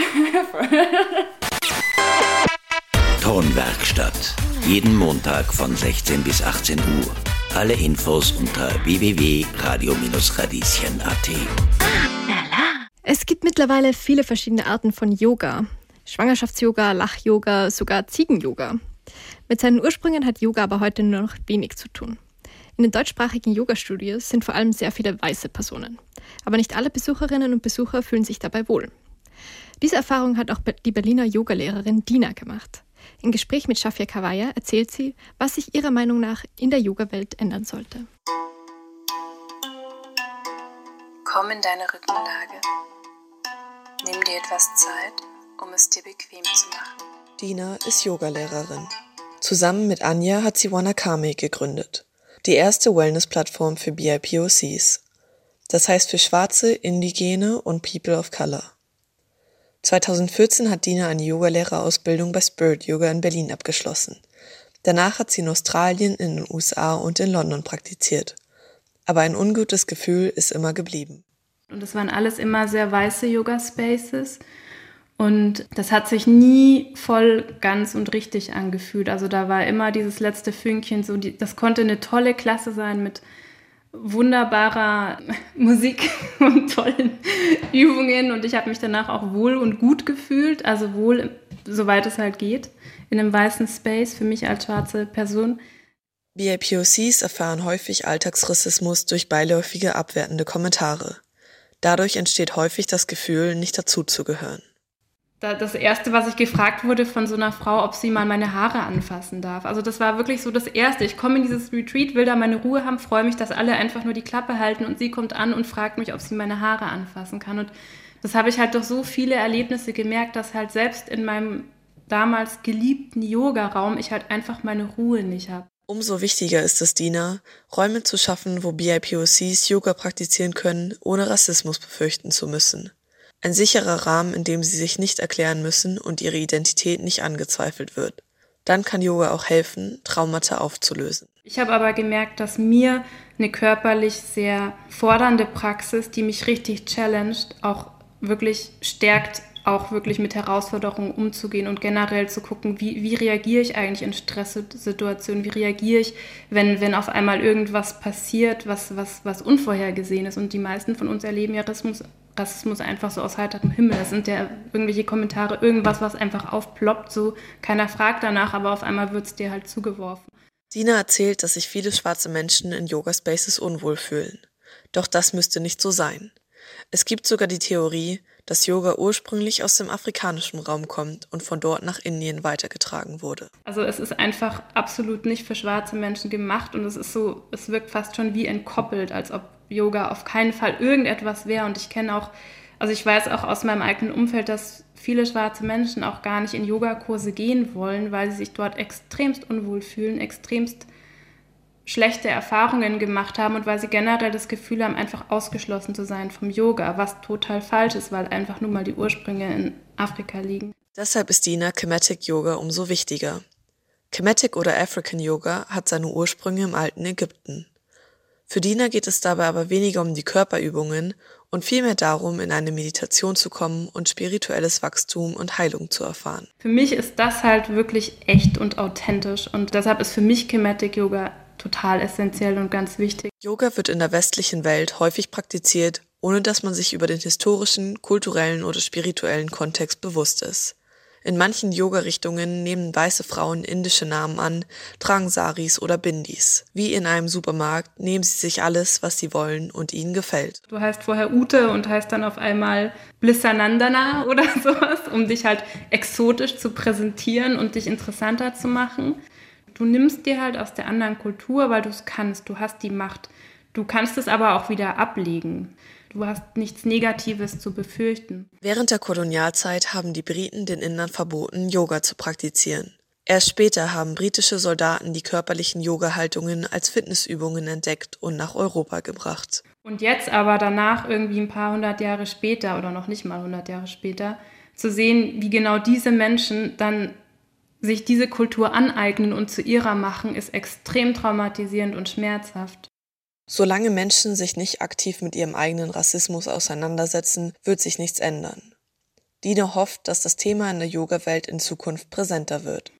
Tonwerkstatt. Jeden Montag von 16 bis 18 Uhr. Alle Infos unter www.radio-radieschen.at. Es gibt mittlerweile viele verschiedene Arten von Yoga. Schwangerschafts-Yoga, Lach-Yoga, sogar Ziegen-Yoga. Mit seinen Ursprüngen hat Yoga aber heute nur noch wenig zu tun. In den deutschsprachigen Yoga-Studios sind vor allem sehr viele weiße Personen. Aber nicht alle Besucherinnen und Besucher fühlen sich dabei wohl. Diese Erfahrung hat auch die Berliner Yogalehrerin Dina gemacht. Im Gespräch mit Shafia Kawaya erzählt sie, was sich ihrer Meinung nach in der Yoga-Welt ändern sollte. Komm in deine Rückenlage. Nimm dir etwas Zeit, um es dir bequem zu machen. Dina ist Yogalehrerin. Zusammen mit Anja hat sie Wanakame gegründet die erste Wellness-Plattform für BIPOCs, das heißt für Schwarze, Indigene und People of Color. 2014 hat Dina eine Yogalehrerausbildung bei Spirit Yoga in Berlin abgeschlossen. Danach hat sie in Australien, in den USA und in London praktiziert. Aber ein ungutes Gefühl ist immer geblieben. Und es waren alles immer sehr weiße Yoga-Spaces und das hat sich nie voll, ganz und richtig angefühlt. Also da war immer dieses letzte Fünkchen, so die, das konnte eine tolle Klasse sein mit wunderbarer [LAUGHS] Musik [LAUGHS] und tollen Übungen. Und ich habe mich danach auch wohl und gut gefühlt, also wohl, soweit es halt geht, in einem weißen Space für mich als schwarze Person. BIPOCs erfahren häufig Alltagsrassismus durch beiläufige abwertende Kommentare. Dadurch entsteht häufig das Gefühl, nicht dazuzugehören das erste, was ich gefragt wurde von so einer Frau, ob sie mal meine Haare anfassen darf. Also das war wirklich so das erste. Ich komme in dieses Retreat, will da meine Ruhe haben, freue mich, dass alle einfach nur die Klappe halten und sie kommt an und fragt mich, ob sie meine Haare anfassen kann. Und das habe ich halt durch so viele Erlebnisse gemerkt, dass halt selbst in meinem damals geliebten Yoga-Raum ich halt einfach meine Ruhe nicht habe. Umso wichtiger ist es, Dina, Räume zu schaffen, wo BIPOCs Yoga praktizieren können, ohne Rassismus befürchten zu müssen. Ein sicherer Rahmen, in dem sie sich nicht erklären müssen und ihre Identität nicht angezweifelt wird. Dann kann Yoga auch helfen, Traumata aufzulösen. Ich habe aber gemerkt, dass mir eine körperlich sehr fordernde Praxis, die mich richtig challenged, auch wirklich stärkt, auch wirklich mit Herausforderungen umzugehen und generell zu gucken, wie, wie reagiere ich eigentlich in Stresssituationen, wie reagiere ich, wenn, wenn auf einmal irgendwas passiert, was, was, was unvorhergesehen ist. Und die meisten von uns erleben ja Rassismus, Rassismus einfach so aus heiterem Himmel. Das sind ja irgendwelche Kommentare, irgendwas, was einfach aufploppt, so keiner fragt danach, aber auf einmal wird es dir halt zugeworfen. Dina erzählt, dass sich viele schwarze Menschen in Yoga-Spaces unwohl fühlen. Doch das müsste nicht so sein. Es gibt sogar die Theorie, dass Yoga ursprünglich aus dem afrikanischen Raum kommt und von dort nach Indien weitergetragen wurde. Also es ist einfach absolut nicht für schwarze Menschen gemacht und es ist so, es wirkt fast schon wie entkoppelt, als ob Yoga auf keinen Fall irgendetwas wäre. Und ich kenne auch, also ich weiß auch aus meinem eigenen Umfeld, dass viele schwarze Menschen auch gar nicht in Yogakurse gehen wollen, weil sie sich dort extremst unwohl fühlen, extremst schlechte Erfahrungen gemacht haben und weil sie generell das Gefühl haben, einfach ausgeschlossen zu sein vom Yoga, was total falsch ist, weil einfach nur mal die Ursprünge in Afrika liegen. Deshalb ist Dina Kemetic Yoga umso wichtiger. Kemetic oder African Yoga hat seine Ursprünge im alten Ägypten. Für Dina geht es dabei aber weniger um die Körperübungen und vielmehr darum, in eine Meditation zu kommen und spirituelles Wachstum und Heilung zu erfahren. Für mich ist das halt wirklich echt und authentisch und deshalb ist für mich Kemetic Yoga total essentiell und ganz wichtig. Yoga wird in der westlichen Welt häufig praktiziert, ohne dass man sich über den historischen, kulturellen oder spirituellen Kontext bewusst ist. In manchen Yoga-Richtungen nehmen weiße Frauen indische Namen an, tragen Saris oder Bindis. Wie in einem Supermarkt nehmen sie sich alles, was sie wollen und ihnen gefällt. Du heißt vorher Ute und heißt dann auf einmal Blissanandana [LAUGHS] oder sowas, um dich halt exotisch zu präsentieren und dich interessanter zu machen. Du nimmst dir halt aus der anderen Kultur, weil du es kannst, du hast die Macht. Du kannst es aber auch wieder ablegen. Du hast nichts Negatives zu befürchten. Während der Kolonialzeit haben die Briten den Indern verboten, Yoga zu praktizieren. Erst später haben britische Soldaten die körperlichen Yoga-Haltungen als Fitnessübungen entdeckt und nach Europa gebracht. Und jetzt aber danach, irgendwie ein paar hundert Jahre später oder noch nicht mal hundert Jahre später, zu sehen, wie genau diese Menschen dann sich diese Kultur aneignen und zu ihrer machen, ist extrem traumatisierend und schmerzhaft. Solange Menschen sich nicht aktiv mit ihrem eigenen Rassismus auseinandersetzen, wird sich nichts ändern. Dina hofft, dass das Thema in der Yoga-Welt in Zukunft präsenter wird.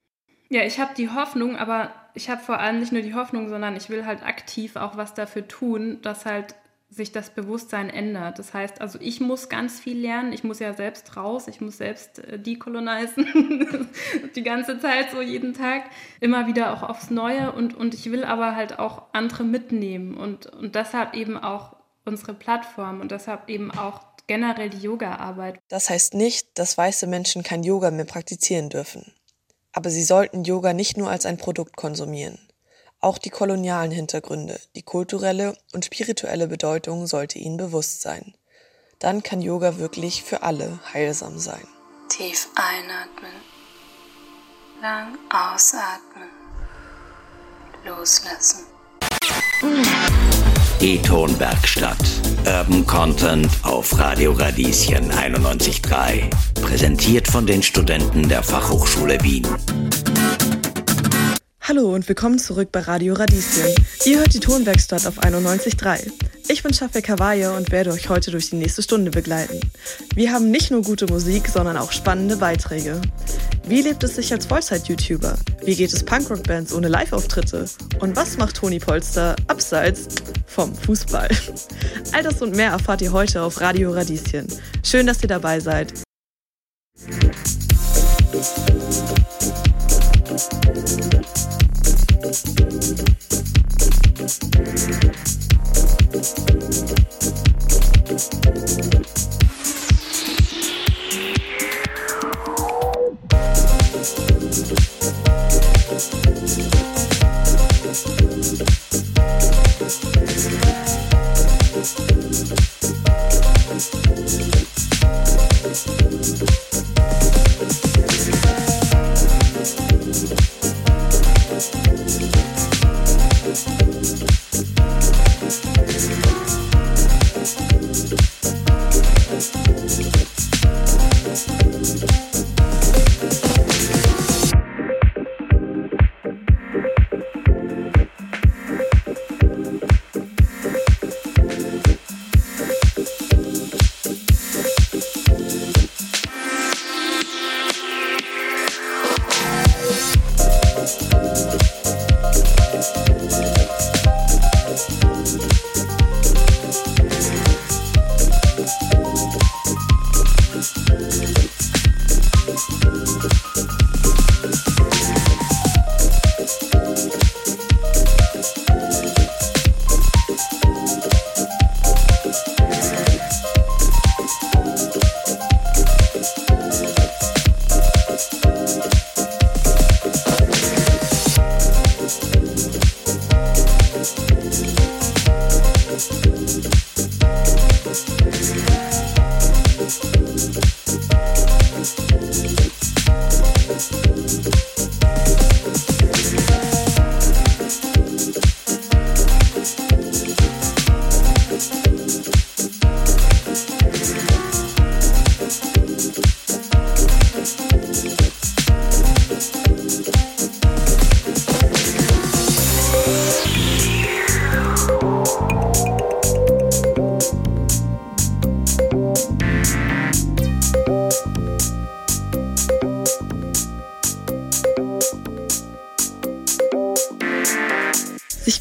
Ja, ich habe die Hoffnung, aber ich habe vor allem nicht nur die Hoffnung, sondern ich will halt aktiv auch was dafür tun, dass halt sich das Bewusstsein ändert. Das heißt, also ich muss ganz viel lernen. Ich muss ja selbst raus. Ich muss selbst äh, dekolonisieren. [LAUGHS] die ganze Zeit, so jeden Tag. Immer wieder auch aufs Neue. Und, und ich will aber halt auch andere mitnehmen. Und, und deshalb eben auch unsere Plattform und deshalb eben auch generell die Yoga-Arbeit. Das heißt nicht, dass weiße Menschen kein Yoga mehr praktizieren dürfen. Aber sie sollten Yoga nicht nur als ein Produkt konsumieren. Auch die kolonialen Hintergründe, die kulturelle und spirituelle Bedeutung sollte ihnen bewusst sein. Dann kann Yoga wirklich für alle heilsam sein. Tief einatmen, lang ausatmen, loslassen. E-Ton-Werkstatt. Urban Content auf Radio Radieschen 91.3. Präsentiert von den Studenten der Fachhochschule Wien. Hallo und willkommen zurück bei Radio Radieschen. Ihr hört die Tonwerkstatt auf 91.3. Ich bin Shafek Kawaye und werde euch heute durch die nächste Stunde begleiten. Wir haben nicht nur gute Musik, sondern auch spannende Beiträge. Wie lebt es sich als Vollzeit-YouTuber? Wie geht es Punkrock-Bands ohne Live-Auftritte? Und was macht Toni Polster abseits vom Fußball? [LAUGHS] All das und mehr erfahrt ihr heute auf Radio Radieschen. Schön, dass ihr dabei seid. thank you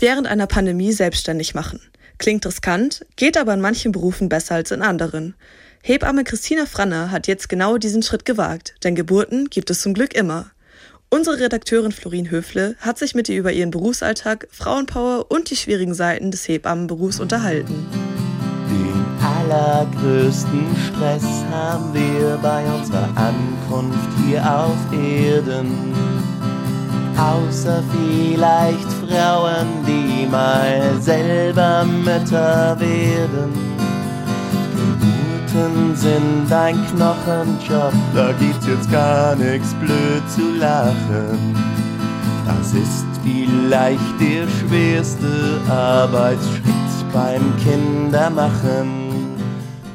während einer Pandemie selbstständig machen. Klingt riskant, geht aber in manchen Berufen besser als in anderen. Hebamme Christina Franner hat jetzt genau diesen Schritt gewagt, denn Geburten gibt es zum Glück immer. Unsere Redakteurin Florin Höfle hat sich mit ihr über ihren Berufsalltag, Frauenpower und die schwierigen Seiten des Hebammenberufs unterhalten. Den allergrößten Stress haben wir bei unserer Ankunft hier auf Erden außer vielleicht Frauen, die mal selber Mütter werden. Sachen sind ein Knochenjob, da gibt's jetzt gar nichts blöd zu lachen. Das ist vielleicht der schwerste Arbeitsschritt beim Kindermachen.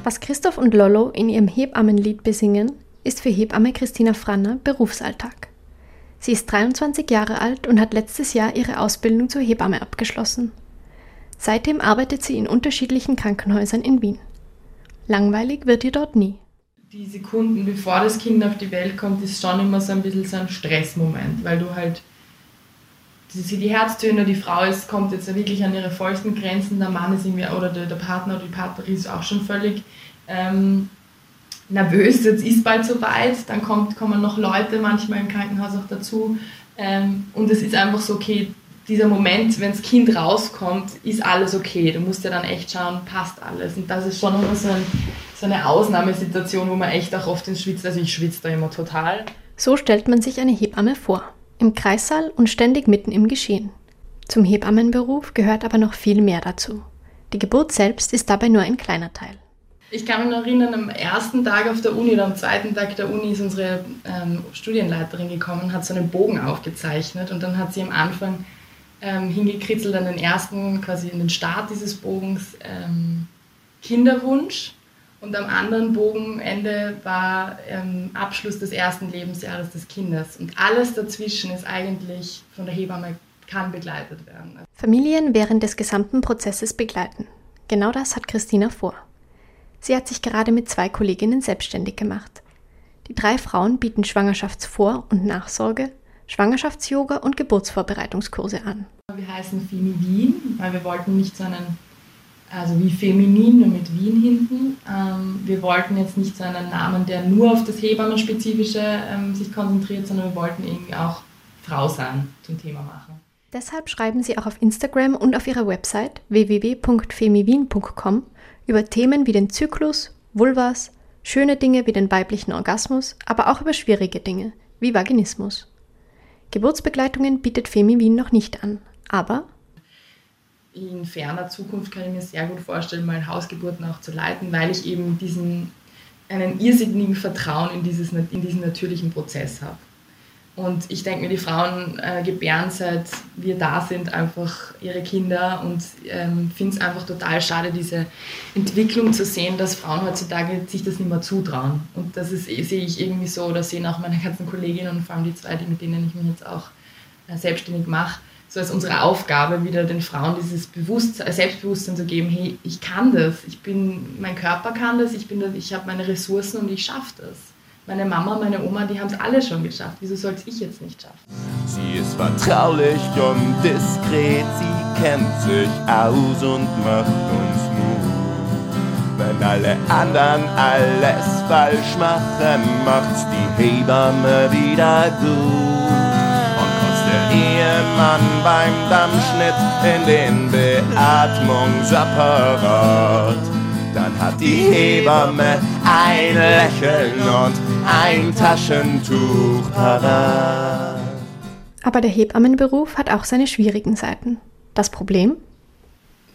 Was Christoph und Lollo in ihrem Hebammenlied besingen, ist für Hebamme Christina Franner Berufsalltag. Sie ist 23 Jahre alt und hat letztes Jahr ihre Ausbildung zur Hebamme abgeschlossen. Seitdem arbeitet sie in unterschiedlichen Krankenhäusern in Wien. Langweilig wird ihr dort nie. Die Sekunden, bevor das Kind auf die Welt kommt, ist schon immer so ein bisschen so ein Stressmoment, weil du halt die, die Herztöne, die Frau ist, kommt jetzt wirklich an ihre vollsten Grenzen, der Mann ist irgendwie, oder der, der Partner oder die Partnerin ist auch schon völlig ähm, nervös, jetzt ist bald soweit, dann kommt, kommen noch Leute manchmal im Krankenhaus auch dazu ähm, und es ist einfach so, okay, dieser Moment, wenn das Kind rauskommt, ist alles okay. Du musst ja dann echt schauen, passt alles. Und das ist schon immer so, ein, so eine Ausnahmesituation, wo man echt auch oft ins Schwitzt, also ich schwitze da immer total. So stellt man sich eine Hebamme vor. Im Kreissaal und ständig mitten im Geschehen. Zum Hebammenberuf gehört aber noch viel mehr dazu. Die Geburt selbst ist dabei nur ein kleiner Teil. Ich kann mich noch erinnern, am ersten Tag auf der Uni oder am zweiten Tag der Uni ist unsere ähm, Studienleiterin gekommen, hat so einen Bogen aufgezeichnet und dann hat sie am Anfang ähm, hingekritzelt an den ersten, quasi in den Start dieses Bogens, ähm, Kinderwunsch. Und am anderen Bogenende war ähm, Abschluss des ersten Lebensjahres des Kindes. Und alles dazwischen ist eigentlich von der Hebamme kann begleitet werden. Familien während des gesamten Prozesses begleiten. Genau das hat Christina vor. Sie hat sich gerade mit zwei Kolleginnen selbstständig gemacht. Die drei Frauen bieten Schwangerschaftsvor- und Nachsorge, Schwangerschafts-Yoga und Geburtsvorbereitungskurse an. Wir heißen Femi Wien, weil wir wollten nicht so einen, also wie feminin, nur mit Wien hinten. Ähm, wir wollten jetzt nicht so einen Namen, der nur auf das Hebammenspezifische ähm, sich konzentriert, sondern wir wollten irgendwie auch Frau sein zum Thema machen. Deshalb schreiben sie auch auf Instagram und auf ihrer Website www.femiwien.com über Themen wie den Zyklus, Vulvas, schöne Dinge wie den weiblichen Orgasmus, aber auch über schwierige Dinge wie Vaginismus. Geburtsbegleitungen bietet Femi Wien noch nicht an, aber in ferner Zukunft kann ich mir sehr gut vorstellen, mal Hausgeburten auch zu leiten, weil ich eben diesen einen irrsinnigen Vertrauen in, dieses, in diesen natürlichen Prozess habe. Und ich denke mir, die Frauen äh, gebären seit wir da sind einfach ihre Kinder und ähm, finde es einfach total schade, diese Entwicklung zu sehen, dass Frauen heutzutage sich das nicht mehr zutrauen. Und das ist, sehe ich irgendwie so oder sehen auch meine ganzen Kolleginnen und vor allem die zwei, die, mit denen ich mich jetzt auch äh, selbstständig mache, so als unsere Aufgabe, wieder den Frauen dieses Bewusstsein, Selbstbewusstsein zu geben, hey, ich kann das, ich bin, mein Körper kann das, ich, ich habe meine Ressourcen und ich schaffe das. Meine Mama, meine Oma, die haben es alle schon geschafft. Wieso soll es ich jetzt nicht schaffen? Sie ist vertraulich und diskret, sie kennt sich aus und macht uns Mut. Wenn alle anderen alles falsch machen, macht's die Hebamme wieder gut. Und kurz der Ehemann beim Dammschnitt in den Beatmungsapparat. Dann hat die Hebamme ein Lächeln und ein Taschentuch parat. Aber der Hebammenberuf hat auch seine schwierigen Seiten. Das Problem?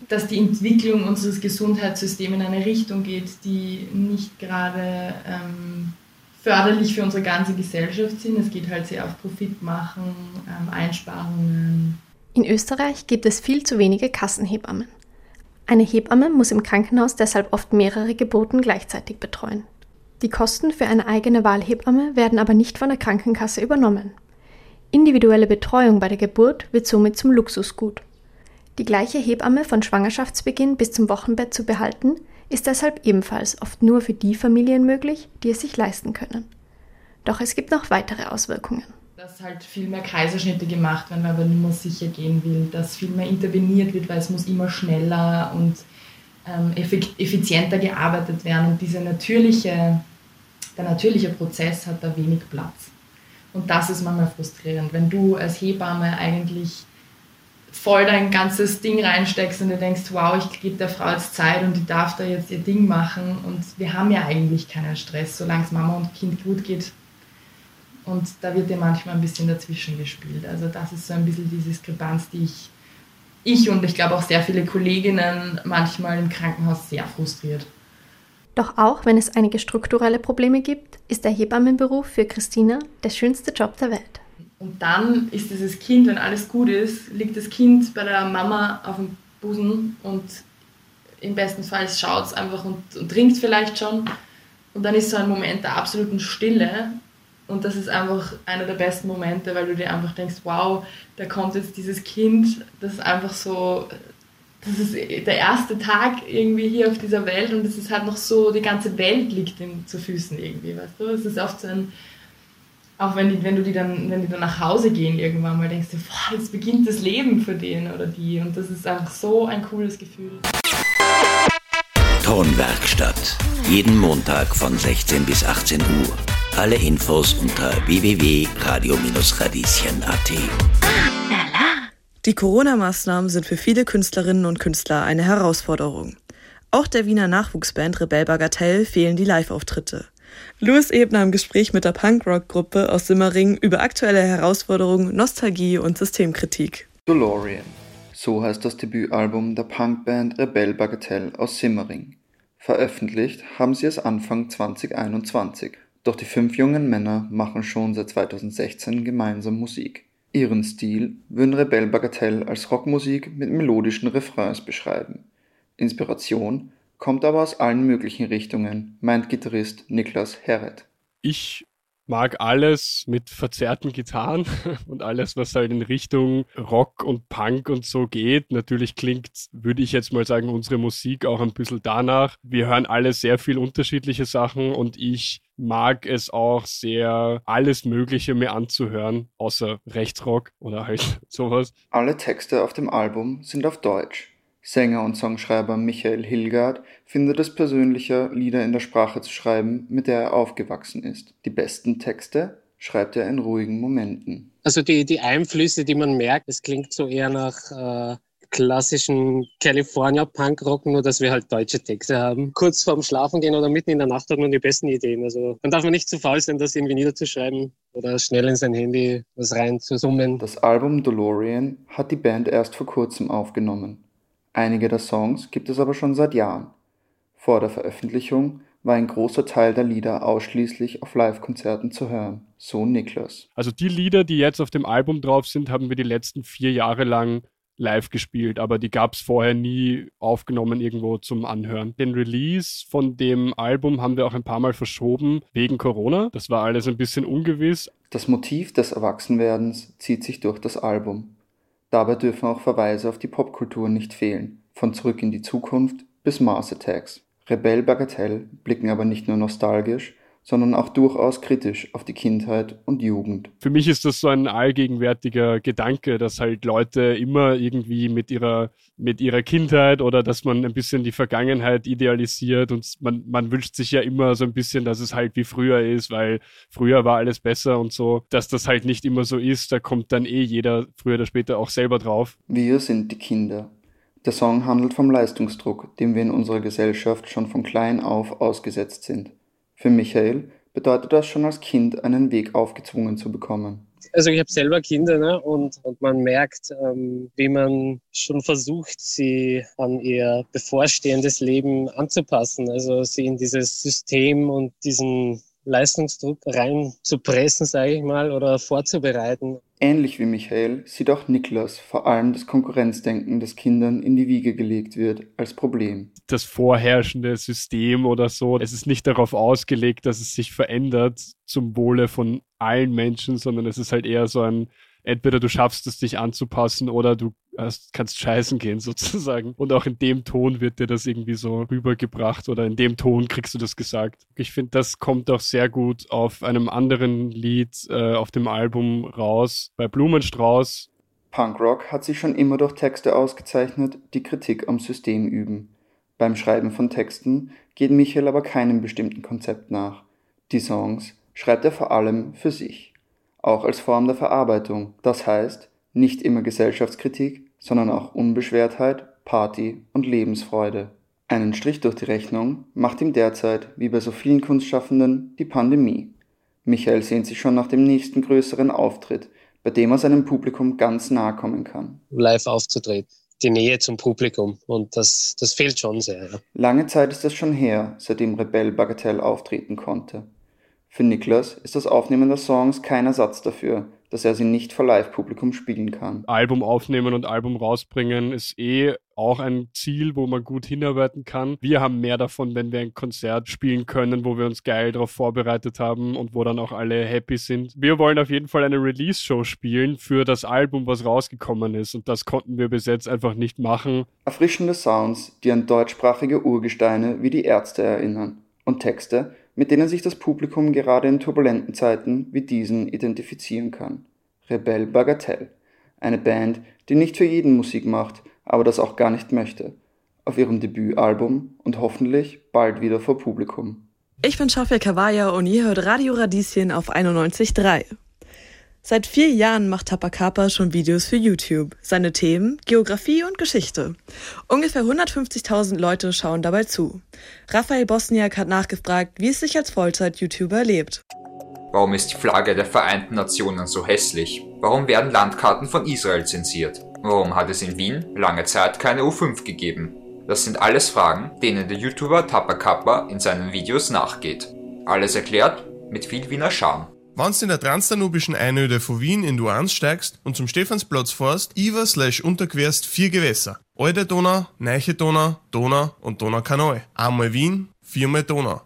Dass die Entwicklung unseres Gesundheitssystems in eine Richtung geht, die nicht gerade ähm, förderlich für unsere ganze Gesellschaft sind. Es geht halt sehr auf Profit machen, ähm, Einsparungen. In Österreich gibt es viel zu wenige Kassenhebammen. Eine Hebamme muss im Krankenhaus deshalb oft mehrere Geburten gleichzeitig betreuen. Die Kosten für eine eigene Wahlhebamme werden aber nicht von der Krankenkasse übernommen. Individuelle Betreuung bei der Geburt wird somit zum Luxusgut. Die gleiche Hebamme von Schwangerschaftsbeginn bis zum Wochenbett zu behalten, ist deshalb ebenfalls oft nur für die Familien möglich, die es sich leisten können. Doch es gibt noch weitere Auswirkungen dass halt viel mehr Kaiserschnitte gemacht werden, weil man nicht mehr sicher gehen will, dass viel mehr interveniert wird, weil es muss immer schneller und ähm, effizienter gearbeitet werden. Und dieser natürliche, der natürliche Prozess hat da wenig Platz. Und das ist manchmal frustrierend, wenn du als Hebamme eigentlich voll dein ganzes Ding reinsteckst und du denkst, wow, ich gebe der Frau jetzt Zeit und die darf da jetzt ihr Ding machen. Und wir haben ja eigentlich keinen Stress, solange es Mama und Kind gut geht, und da wird ja manchmal ein bisschen dazwischen gespielt. Also das ist so ein bisschen die Diskrepanz, die ich, ich und ich glaube auch sehr viele Kolleginnen manchmal im Krankenhaus sehr frustriert. Doch auch wenn es einige strukturelle Probleme gibt, ist der Hebammenberuf für Christina der schönste Job der Welt. Und dann ist dieses Kind, wenn alles gut ist, liegt das Kind bei der Mama auf dem Busen und im besten Fall schaut es einfach und, und trinkt vielleicht schon. Und dann ist so ein Moment der absoluten Stille. Und das ist einfach einer der besten Momente, weil du dir einfach denkst, wow, da kommt jetzt dieses Kind, das ist einfach so, das ist der erste Tag irgendwie hier auf dieser Welt und es ist halt noch so, die ganze Welt liegt ihm zu Füßen irgendwie, weißt du? Es ist oft so ein, auch wenn, die, wenn du die dann, wenn die dann nach Hause gehen irgendwann mal, denkst du, boah, jetzt beginnt das Leben für den oder die und das ist einfach so ein cooles Gefühl. Tonwerkstatt. Jeden Montag von 16 bis 18 Uhr. Alle Infos unter www.radio-radieschen.at. Die Corona-Maßnahmen sind für viele Künstlerinnen und Künstler eine Herausforderung. Auch der Wiener Nachwuchsband Rebell Bagatell fehlen die Live-Auftritte. Louis Ebner im Gespräch mit der Punkrock-Gruppe aus Simmering über aktuelle Herausforderungen, Nostalgie und Systemkritik. DeLorean. So heißt das Debütalbum der Punkband Rebell Bagatelle aus Simmering. Veröffentlicht haben sie es Anfang 2021. Doch die fünf jungen Männer machen schon seit 2016 gemeinsam Musik. Ihren Stil würden Rebell Bagatelle als Rockmusik mit melodischen Refrains beschreiben. Inspiration kommt aber aus allen möglichen Richtungen, meint Gitarrist Niklas Herret. Ich mag alles mit verzerrten Gitarren [LAUGHS] und alles, was halt in Richtung Rock und Punk und so geht. Natürlich klingt, würde ich jetzt mal sagen, unsere Musik auch ein bisschen danach. Wir hören alle sehr viel unterschiedliche Sachen und ich mag es auch sehr, alles Mögliche mir anzuhören, außer Rechtsrock oder halt [LAUGHS] sowas. Alle Texte auf dem Album sind auf Deutsch. Sänger und Songschreiber Michael Hilgard findet es persönlicher, Lieder in der Sprache zu schreiben, mit der er aufgewachsen ist. Die besten Texte schreibt er in ruhigen Momenten. Also die, die Einflüsse, die man merkt, es klingt so eher nach äh, klassischen California Punkrock, nur dass wir halt deutsche Texte haben. Kurz vorm Schlafen gehen oder mitten in der Nacht hat man die besten Ideen. Also dann darf man nicht zu faul sein, das irgendwie niederzuschreiben oder schnell in sein Handy was rein zu summen. Das Album DeLorean hat die Band erst vor kurzem aufgenommen. Einige der Songs gibt es aber schon seit Jahren. Vor der Veröffentlichung war ein großer Teil der Lieder ausschließlich auf Live-Konzerten zu hören, so Niklas. Also die Lieder, die jetzt auf dem Album drauf sind, haben wir die letzten vier Jahre lang live gespielt, aber die gab es vorher nie aufgenommen irgendwo zum Anhören. Den Release von dem Album haben wir auch ein paar Mal verschoben wegen Corona. Das war alles ein bisschen ungewiss. Das Motiv des Erwachsenwerdens zieht sich durch das Album. Dabei dürfen auch Verweise auf die Popkultur nicht fehlen, von Zurück in die Zukunft bis Mars Attacks. Rebell Bagatelle blicken aber nicht nur nostalgisch, sondern auch durchaus kritisch auf die Kindheit und Jugend. Für mich ist das so ein allgegenwärtiger Gedanke, dass halt Leute immer irgendwie mit ihrer, mit ihrer Kindheit oder dass man ein bisschen die Vergangenheit idealisiert und man, man wünscht sich ja immer so ein bisschen, dass es halt wie früher ist, weil früher war alles besser und so, dass das halt nicht immer so ist, da kommt dann eh jeder früher oder später auch selber drauf. Wir sind die Kinder. Der Song handelt vom Leistungsdruck, dem wir in unserer Gesellschaft schon von klein auf ausgesetzt sind. Für Michael bedeutet das schon als Kind einen Weg aufgezwungen zu bekommen. Also ich habe selber Kinder ne? und, und man merkt, ähm, wie man schon versucht, sie an ihr bevorstehendes Leben anzupassen. Also sie in dieses System und diesen Leistungsdruck reinzupressen, sage ich mal, oder vorzubereiten. Ähnlich wie Michael sieht auch Niklas vor allem das Konkurrenzdenken, das Kindern in die Wiege gelegt wird, als Problem. Das vorherrschende System oder so, es ist nicht darauf ausgelegt, dass es sich verändert zum Wohle von allen Menschen, sondern es ist halt eher so ein entweder du schaffst es, dich anzupassen oder du hast, kannst scheißen gehen [LAUGHS] sozusagen. Und auch in dem Ton wird dir das irgendwie so rübergebracht oder in dem Ton kriegst du das gesagt. Ich finde, das kommt auch sehr gut auf einem anderen Lied äh, auf dem Album raus, bei Blumenstrauß. Punkrock hat sich schon immer durch Texte ausgezeichnet, die Kritik am System üben. Beim Schreiben von Texten geht Michael aber keinem bestimmten Konzept nach. Die Songs schreibt er vor allem für sich auch als Form der Verarbeitung, das heißt nicht immer Gesellschaftskritik, sondern auch Unbeschwertheit, Party und Lebensfreude. Einen Strich durch die Rechnung macht ihm derzeit, wie bei so vielen Kunstschaffenden, die Pandemie. Michael sehnt sich schon nach dem nächsten größeren Auftritt, bei dem er seinem Publikum ganz nahe kommen kann. Live aufzutreten. die Nähe zum Publikum und das, das fehlt schon sehr. Ja. Lange Zeit ist es schon her, seitdem Rebell Bagatelle auftreten konnte. Für Niklas ist das Aufnehmen der Songs kein Ersatz dafür, dass er sie nicht vor Live-Publikum spielen kann. Album aufnehmen und Album rausbringen ist eh auch ein Ziel, wo man gut hinarbeiten kann. Wir haben mehr davon, wenn wir ein Konzert spielen können, wo wir uns geil darauf vorbereitet haben und wo dann auch alle happy sind. Wir wollen auf jeden Fall eine Release-Show spielen für das Album, was rausgekommen ist und das konnten wir bis jetzt einfach nicht machen. Erfrischende Sounds, die an deutschsprachige Urgesteine wie die Ärzte erinnern und Texte, mit denen sich das Publikum gerade in turbulenten Zeiten wie diesen identifizieren kann. Rebell Bagatelle, eine Band, die nicht für jeden Musik macht, aber das auch gar nicht möchte. Auf ihrem Debütalbum und hoffentlich bald wieder vor Publikum. Ich bin Shafia Kawaya und ihr hört Radio Radieschen auf 91.3. Seit vier Jahren macht Tapakapa schon Videos für YouTube. Seine Themen Geografie und Geschichte. Ungefähr 150.000 Leute schauen dabei zu. Raphael Bosniak hat nachgefragt, wie es sich als Vollzeit-YouTuber lebt. Warum ist die Flagge der Vereinten Nationen so hässlich? Warum werden Landkarten von Israel zensiert? Warum hat es in Wien lange Zeit keine U5 gegeben? Das sind alles Fragen, denen der YouTuber Tapakapa in seinen Videos nachgeht. Alles erklärt mit viel Wiener Charme. Wenn du in der transdanubischen Einöde von Wien in Duans steigst und zum Stephansplatz fährst, über slash unterquerst vier Gewässer. Alte Donau, Neiche Donau, Donau und Donaukanal. Einmal Wien, viermal Donau.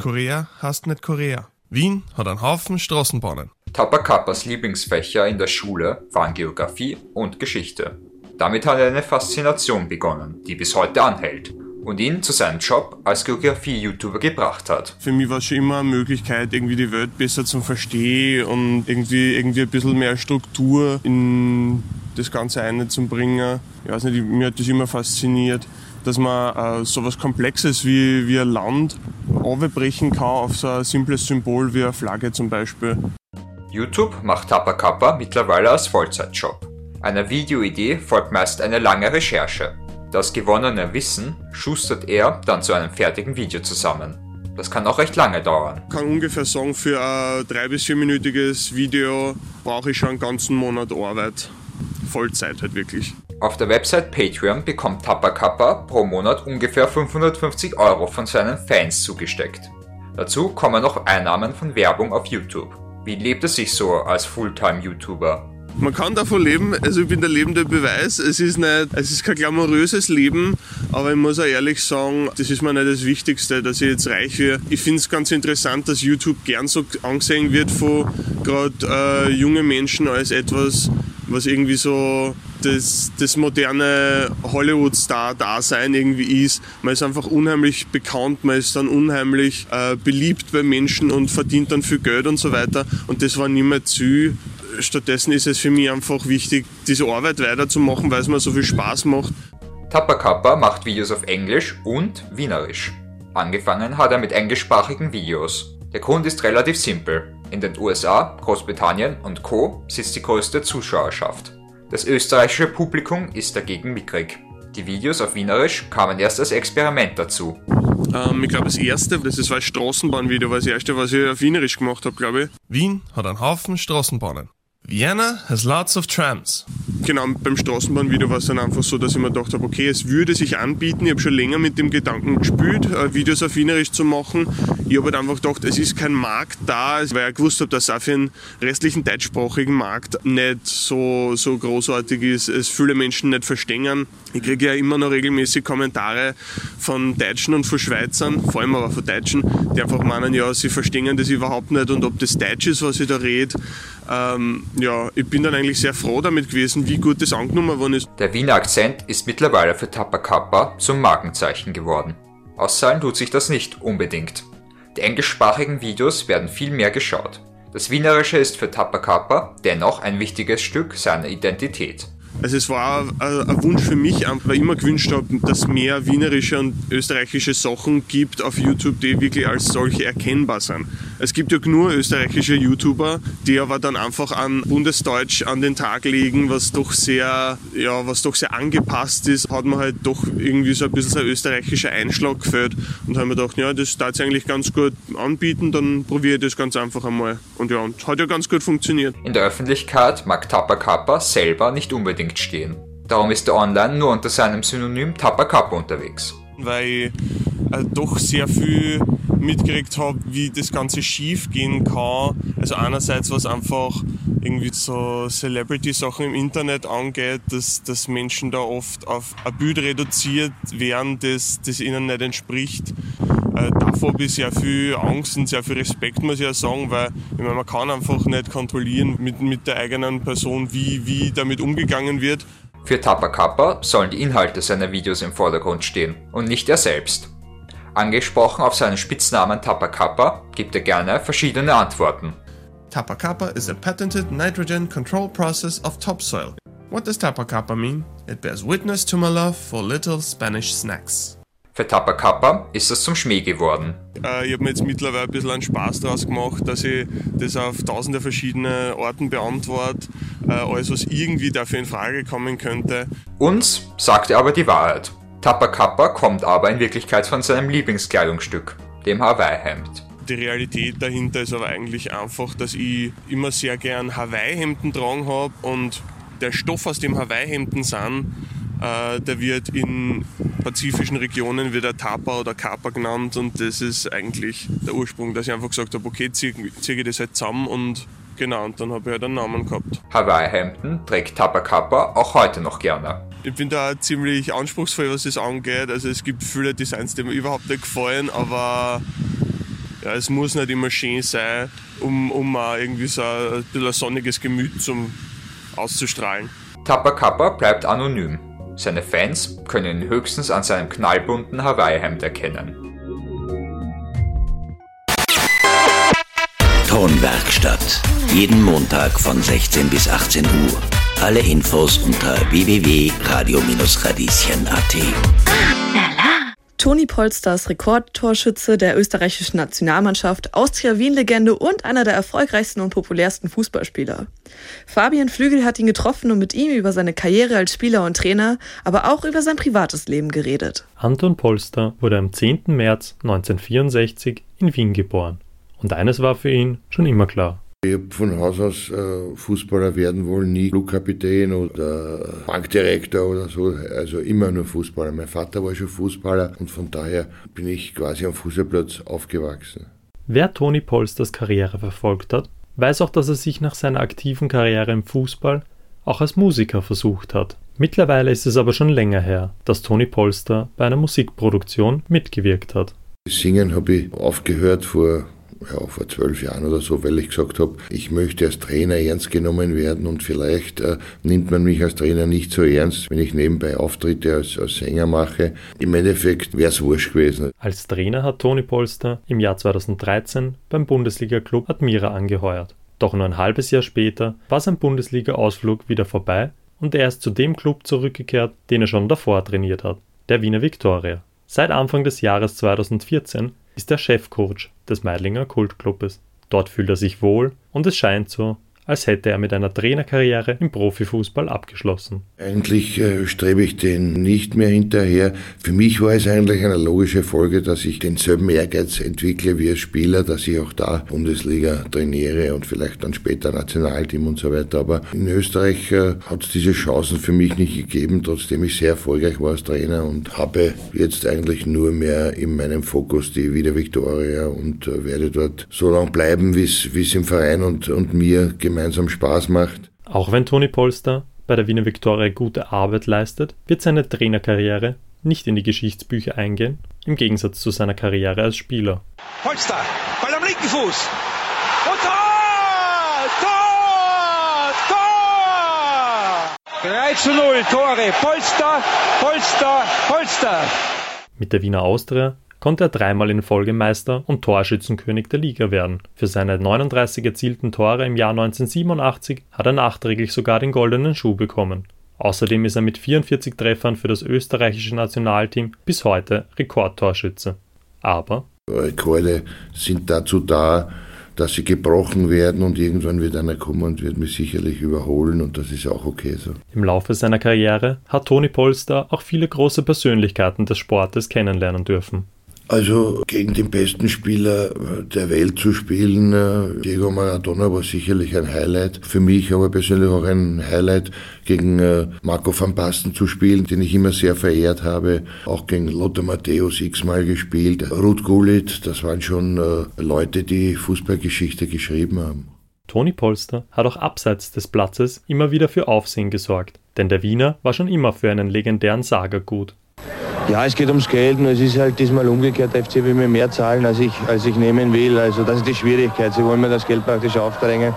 Korea heißt nicht Korea. Wien hat einen Haufen Straßenbahnen. Tapakapas Lieblingsfächer in der Schule waren Geografie und Geschichte. Damit hat er eine Faszination begonnen, die bis heute anhält und ihn zu seinem Job als Geografie-YouTuber gebracht hat. Für mich war es schon immer eine Möglichkeit, irgendwie die Welt besser zu verstehen und irgendwie, irgendwie ein bisschen mehr Struktur in das Ganze einzubringen. Ich weiß nicht, mir hat das immer fasziniert, dass man äh, so was Komplexes wie, wie ein Land aufbrechen kann auf so ein simples Symbol wie eine Flagge zum Beispiel. YouTube macht Tappa Kappa mittlerweile als Vollzeitjob. Einer Videoidee folgt meist eine lange Recherche. Das gewonnene Wissen schustert er dann zu einem fertigen Video zusammen. Das kann auch recht lange dauern. Ich kann ungefähr sagen, für ein drei- bis vierminütiges Video brauche ich schon einen ganzen Monat Arbeit. Vollzeit halt wirklich. Auf der Website Patreon bekommt Tappa Kappa pro Monat ungefähr 550 Euro von seinen Fans zugesteckt. Dazu kommen noch Einnahmen von Werbung auf YouTube. Wie lebt es sich so als Fulltime-YouTuber? Man kann davon leben, also ich bin der lebende Beweis. Es ist nicht, es ist kein glamouröses Leben, aber ich muss auch ehrlich sagen, das ist mir nicht das Wichtigste, dass ich jetzt reich werde. Ich finde es ganz interessant, dass YouTube gern so angesehen wird von gerade äh, junge Menschen als etwas, was irgendwie so das, das moderne Hollywood-Star-Dasein irgendwie ist. Man ist einfach unheimlich bekannt, man ist dann unheimlich äh, beliebt bei Menschen und verdient dann viel Geld und so weiter. Und das war nicht mehr Ziel stattdessen ist es für mich einfach wichtig, diese Arbeit weiterzumachen, weil es mir so viel Spaß macht. Tappa Kappa macht Videos auf Englisch und Wienerisch. Angefangen hat er mit englischsprachigen Videos. Der Grund ist relativ simpel. In den USA, Großbritannien und Co. sitzt die größte Zuschauerschaft. Das österreichische Publikum ist dagegen mickrig. Die Videos auf Wienerisch kamen erst als Experiment dazu. Ähm, ich glaube, das erste, das war ein Straßenbahnvideo, war das erste, was ich auf Wienerisch gemacht habe, glaube ich. Wien hat einen Haufen Straßenbahnen. Vienna has lots of trams. Genau, beim Straßenbahnvideo war es dann einfach so, dass ich mir gedacht habe, okay, es würde sich anbieten. Ich habe schon länger mit dem Gedanken gespielt, äh, Videos auf Wienerisch zu machen. Ich habe halt einfach gedacht, es ist kein Markt da, weil ich gewusst habe, dass auch für den restlichen deutschsprachigen Markt nicht so, so großartig ist, es viele Menschen nicht verstehen. Ich kriege ja immer noch regelmäßig Kommentare von Deutschen und von Schweizern, vor allem aber von Deutschen, die einfach meinen, ja, sie verstehen das überhaupt nicht und ob das Deutsch ist, was ich da rede. Ähm, ja, ich bin dann eigentlich sehr froh damit gewesen, wie gut das angenommen worden ist. Der Wiener Akzent ist mittlerweile für Tappa Kappa zum Markenzeichen geworden. Auszahlen tut sich das nicht unbedingt. Die englischsprachigen Videos werden viel mehr geschaut. Das Wienerische ist für Tappa Kappa dennoch ein wichtiges Stück seiner Identität. Also es war ein Wunsch für mich, weil ich immer gewünscht habe, dass es mehr wienerische und österreichische Sachen gibt auf YouTube, die wirklich als solche erkennbar sind. Es gibt ja nur österreichische YouTuber, die aber dann einfach an Bundesdeutsch an den Tag legen, was doch sehr, ja, was doch sehr angepasst ist, hat man halt doch irgendwie so ein bisschen so ein österreichischer Einschlag gefällt und haben mir gedacht, ja, das darf ich eigentlich ganz gut anbieten, dann probiere ich das ganz einfach einmal. Und ja, und hat ja ganz gut funktioniert. In der Öffentlichkeit mag Tappa Kappa selber nicht unbedingt stehen. Darum ist er online nur unter seinem Synonym Tapper Kappa unterwegs. Weil äh, doch sehr viel mitgekriegt habe, wie das Ganze schief gehen kann. Also einerseits was einfach irgendwie so Celebrity-Sachen im Internet angeht, dass, dass Menschen da oft auf ein Bild reduziert werden, das, das ihnen nicht entspricht. Äh, davor habe ich sehr viel Angst und sehr viel Respekt, muss ich ja sagen, weil ich meine, man kann einfach nicht kontrollieren mit, mit der eigenen Person, wie, wie damit umgegangen wird. Für Tapper Kappa sollen die Inhalte seiner Videos im Vordergrund stehen und nicht er selbst. Angesprochen auf seinen Spitznamen Tapper Kappa gibt er gerne verschiedene Antworten. Tapper Kappa is a patented nitrogen control process of topsoil. What does Tapper Kappa mean? It bears witness to my love for little Spanish snacks. Für Tapper Kappa ist es zum Schmäh geworden. Äh, ich habe mir jetzt mittlerweile ein bisschen einen Spaß daraus gemacht, dass ich das auf tausende verschiedene Orten beantworte, äh, alles was irgendwie dafür in Frage kommen könnte. Uns sagt er aber die Wahrheit. Tapper Kappa kommt aber in Wirklichkeit von seinem Lieblingskleidungsstück, dem Hawaii-Hemd. Die Realität dahinter ist aber eigentlich einfach, dass ich immer sehr gern Hawaii-Hemden tragen habe und der Stoff, aus dem Hawaii-Hemden sind, äh, der wird in pazifischen Regionen wird er Tapa oder Kappa genannt und das ist eigentlich der Ursprung, dass ich einfach gesagt habe, okay, ziehe zieh ich das halt zusammen und genau, und dann habe ich halt einen Namen gehabt. Hawaii-Hemden trägt Tapa Kappa auch heute noch gerne. Ich bin da ziemlich anspruchsvoll, was das angeht. Also es gibt viele Designs, die mir überhaupt nicht gefallen, aber ja, es muss nicht immer schön sein, um, um auch irgendwie so ein bisschen ein sonniges Gemüt zum auszustrahlen. Tapper Kappa bleibt anonym. Seine Fans können ihn höchstens an seinem knallbunten Hawaii-Hemd erkennen. Tonwerkstatt. Jeden Montag von 16 bis 18 Uhr. Alle Infos unter www.radio-radieschen.at. Toni Polsters Rekordtorschütze der österreichischen Nationalmannschaft, Austria-Wien-Legende und einer der erfolgreichsten und populärsten Fußballspieler. Fabian Flügel hat ihn getroffen und mit ihm über seine Karriere als Spieler und Trainer, aber auch über sein privates Leben geredet. Anton Polster wurde am 10. März 1964 in Wien geboren. Und eines war für ihn schon immer klar. Ich habe von Haus aus äh, Fußballer werden wollen, nie Flugkapitän oder Bankdirektor oder so, also immer nur Fußballer. Mein Vater war schon Fußballer und von daher bin ich quasi am Fußballplatz aufgewachsen. Wer Toni Polsters Karriere verfolgt hat, weiß auch, dass er sich nach seiner aktiven Karriere im Fußball auch als Musiker versucht hat. Mittlerweile ist es aber schon länger her, dass Toni Polster bei einer Musikproduktion mitgewirkt hat. Singen habe ich aufgehört vor ja, vor zwölf Jahren oder so, weil ich gesagt habe, ich möchte als Trainer ernst genommen werden und vielleicht äh, nimmt man mich als Trainer nicht so ernst, wenn ich nebenbei Auftritte als, als Sänger mache. Im Endeffekt wäre es wurscht gewesen. Als Trainer hat Toni Polster im Jahr 2013 beim Bundesliga-Club Admira angeheuert. Doch nur ein halbes Jahr später war sein Bundesliga-Ausflug wieder vorbei und er ist zu dem Club zurückgekehrt, den er schon davor trainiert hat, der Wiener Viktoria. Seit Anfang des Jahres 2014 ist er Chefcoach des Meidlinger Kultclubes. Dort fühlt er sich wohl und es scheint so, als hätte er mit einer Trainerkarriere im Profifußball abgeschlossen. Eigentlich äh, strebe ich den nicht mehr hinterher. Für mich war es eigentlich eine logische Folge, dass ich denselben Ehrgeiz entwickle wie als Spieler, dass ich auch da Bundesliga trainiere und vielleicht dann später Nationalteam und so weiter. Aber in Österreich äh, hat es diese Chancen für mich nicht gegeben, trotzdem ich sehr erfolgreich war als Trainer und habe jetzt eigentlich nur mehr in meinem Fokus die Wieder Victoria und äh, werde dort so lange bleiben, wie es im Verein und, und mir gemeinsam gemeinsam Spaß macht. Auch wenn Toni Polster bei der Wiener Viktoria gute Arbeit leistet, wird seine Trainerkarriere nicht in die Geschichtsbücher eingehen, im Gegensatz zu seiner Karriere als Spieler. Polster, Ball am linken Fuß. Und Tor! Tor! Tor! 3 zu 0, Tore. Polster, Polster, Polster. Mit der Wiener Austria konnte er dreimal in Folge Meister und Torschützenkönig der Liga werden. Für seine 39 erzielten Tore im Jahr 1987 hat er nachträglich sogar den goldenen Schuh bekommen. Außerdem ist er mit 44 Treffern für das österreichische Nationalteam bis heute Rekordtorschütze. Aber Rekorde sind dazu da, dass sie gebrochen werden und irgendwann wird einer kommen und wird mich sicherlich überholen und das ist auch okay so. Im Laufe seiner Karriere hat Toni Polster auch viele große Persönlichkeiten des Sportes kennenlernen dürfen. Also gegen den besten Spieler der Welt zu spielen, äh, Diego Maradona war sicherlich ein Highlight. Für mich aber persönlich auch ein Highlight, gegen äh, Marco van Basten zu spielen, den ich immer sehr verehrt habe. Auch gegen Lothar Matthäus x-mal gespielt. Ruth Gullit, das waren schon äh, Leute, die Fußballgeschichte geschrieben haben. Toni Polster hat auch abseits des Platzes immer wieder für Aufsehen gesorgt, denn der Wiener war schon immer für einen legendären Sager gut. Ja, es geht ums Geld und es ist halt diesmal umgekehrt. Der FC will mir mehr zahlen, als ich, als ich nehmen will. Also das ist die Schwierigkeit. Sie wollen mir das Geld praktisch aufdrängen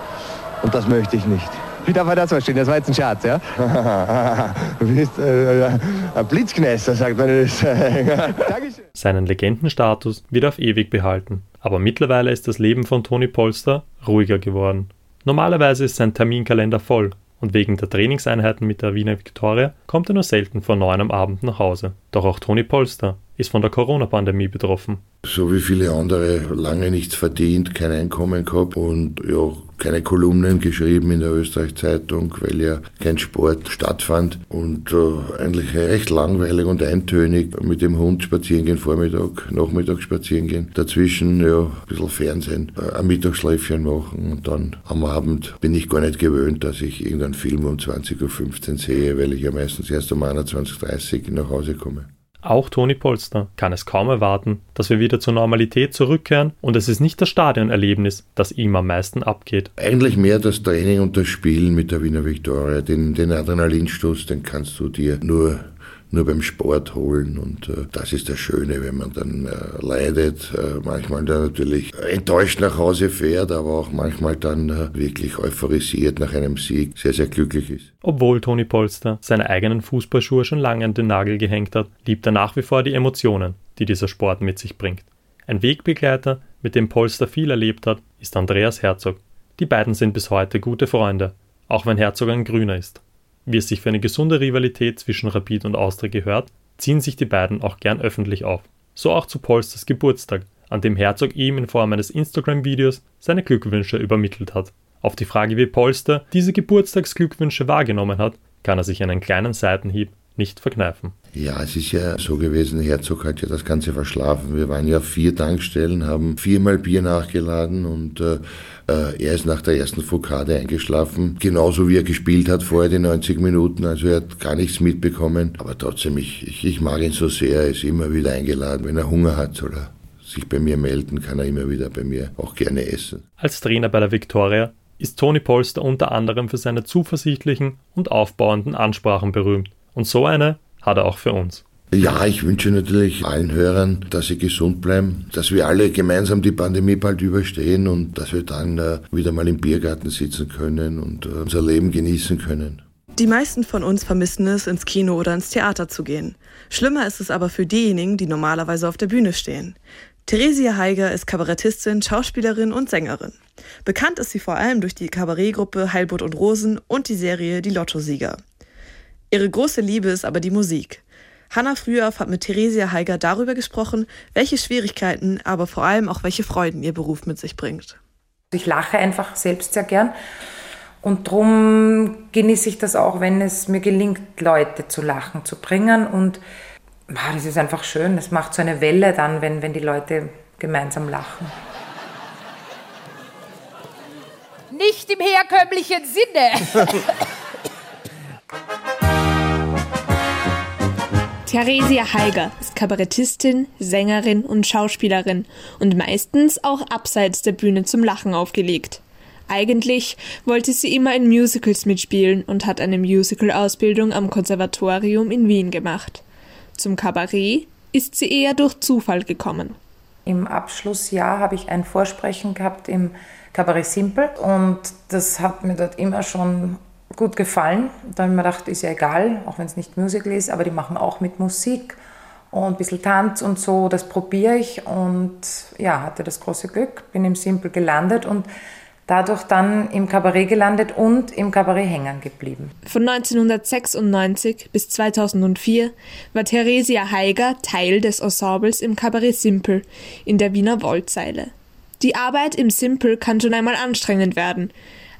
und das möchte ich nicht. Wie darf man das verstehen? Das war jetzt ein Scherz, ja? [LAUGHS] du bist äh, ein Blitzkneister, sagt man das. [LAUGHS] Dankeschön. Seinen Legendenstatus wird auf ewig behalten. Aber mittlerweile ist das Leben von Toni Polster ruhiger geworden. Normalerweise ist sein Terminkalender voll und wegen der Trainingseinheiten mit der Wiener Viktoria kommt er nur selten vor neun am Abend nach Hause. Doch auch Toni Polster ist von der Corona-Pandemie betroffen. So wie viele andere lange nichts verdient, kein Einkommen gehabt und ja, keine Kolumnen geschrieben in der Österreich-Zeitung, weil ja kein Sport stattfand und äh, eigentlich recht langweilig und eintönig mit dem Hund spazieren gehen, Vormittag, Nachmittag spazieren gehen, dazwischen ja ein bisschen Fernsehen, äh, ein Mittagsschläfchen machen und dann am Abend bin ich gar nicht gewöhnt, dass ich irgendeinen Film um 20.15 Uhr sehe, weil ich ja meistens erst um 21.30 Uhr nach Hause komme. Auch Toni Polster kann es kaum erwarten, dass wir wieder zur Normalität zurückkehren und es ist nicht das Stadionerlebnis, das ihm am meisten abgeht. Eigentlich mehr das Training und das Spielen mit der Wiener Viktoria. Den, den Adrenalinstoß, den kannst du dir nur nur beim Sport holen. Und äh, das ist das Schöne, wenn man dann äh, leidet, äh, manchmal dann natürlich enttäuscht nach Hause fährt, aber auch manchmal dann äh, wirklich euphorisiert nach einem Sieg, sehr, sehr glücklich ist. Obwohl Toni Polster seine eigenen Fußballschuhe schon lange an den Nagel gehängt hat, liebt er nach wie vor die Emotionen, die dieser Sport mit sich bringt. Ein Wegbegleiter, mit dem Polster viel erlebt hat, ist Andreas Herzog. Die beiden sind bis heute gute Freunde, auch wenn Herzog ein Grüner ist. Wie es sich für eine gesunde Rivalität zwischen Rapid und Austria gehört, ziehen sich die beiden auch gern öffentlich auf. So auch zu Polsters Geburtstag, an dem Herzog ihm in Form eines Instagram-Videos seine Glückwünsche übermittelt hat. Auf die Frage, wie Polster diese Geburtstagsglückwünsche wahrgenommen hat, kann er sich einen kleinen Seitenhieb nicht verkneifen. Ja, es ist ja so gewesen, Herzog hat ja das Ganze verschlafen. Wir waren ja vier Tankstellen, haben viermal Bier nachgeladen und äh, er ist nach der ersten Fokade eingeschlafen, genauso wie er gespielt hat vorher die 90 Minuten, also er hat gar nichts mitbekommen. Aber trotzdem, ich, ich, ich mag ihn so sehr, er ist immer wieder eingeladen, wenn er Hunger hat oder sich bei mir melden, kann er immer wieder bei mir auch gerne essen. Als Trainer bei der Viktoria ist Toni Polster unter anderem für seine zuversichtlichen und aufbauenden Ansprachen berühmt. Und so eine hat er auch für uns. Ja, ich wünsche natürlich allen Hörern, dass sie gesund bleiben, dass wir alle gemeinsam die Pandemie bald überstehen und dass wir dann äh, wieder mal im Biergarten sitzen können und äh, unser Leben genießen können. Die meisten von uns vermissen es, ins Kino oder ins Theater zu gehen. Schlimmer ist es aber für diejenigen, die normalerweise auf der Bühne stehen. Theresia Heiger ist Kabarettistin, Schauspielerin und Sängerin. Bekannt ist sie vor allem durch die Kabarettgruppe Heilbutt und Rosen und die Serie Die Lottosieger. Ihre große Liebe ist aber die Musik. Hanna Frühauf hat mit Theresia Heiger darüber gesprochen, welche Schwierigkeiten, aber vor allem auch welche Freuden ihr Beruf mit sich bringt. Ich lache einfach selbst sehr gern und darum genieße ich das auch, wenn es mir gelingt, Leute zu lachen zu bringen und ah, das ist einfach schön, das macht so eine Welle dann, wenn, wenn die Leute gemeinsam lachen. Nicht im herkömmlichen Sinne. [LAUGHS] Theresia Heiger ist Kabarettistin, Sängerin und Schauspielerin und meistens auch abseits der Bühne zum Lachen aufgelegt. Eigentlich wollte sie immer in Musicals mitspielen und hat eine Musical-Ausbildung am Konservatorium in Wien gemacht. Zum Kabarett ist sie eher durch Zufall gekommen. Im Abschlussjahr habe ich ein Vorsprechen gehabt im Kabarett Simple und das hat mir dort immer schon gut gefallen. Da habe ich mir gedacht, ist ja egal, auch wenn es nicht Musical ist, aber die machen auch mit Musik und ein bisschen Tanz und so, das probiere ich und ja, hatte das große Glück, bin im Simple gelandet und dadurch dann im Kabarett gelandet und im Kabarett hängen geblieben. Von 1996 bis 2004 war Theresia Heiger Teil des Ensembles im Kabarett Simple in der Wiener Wollzeile. Die Arbeit im Simple kann schon einmal anstrengend werden,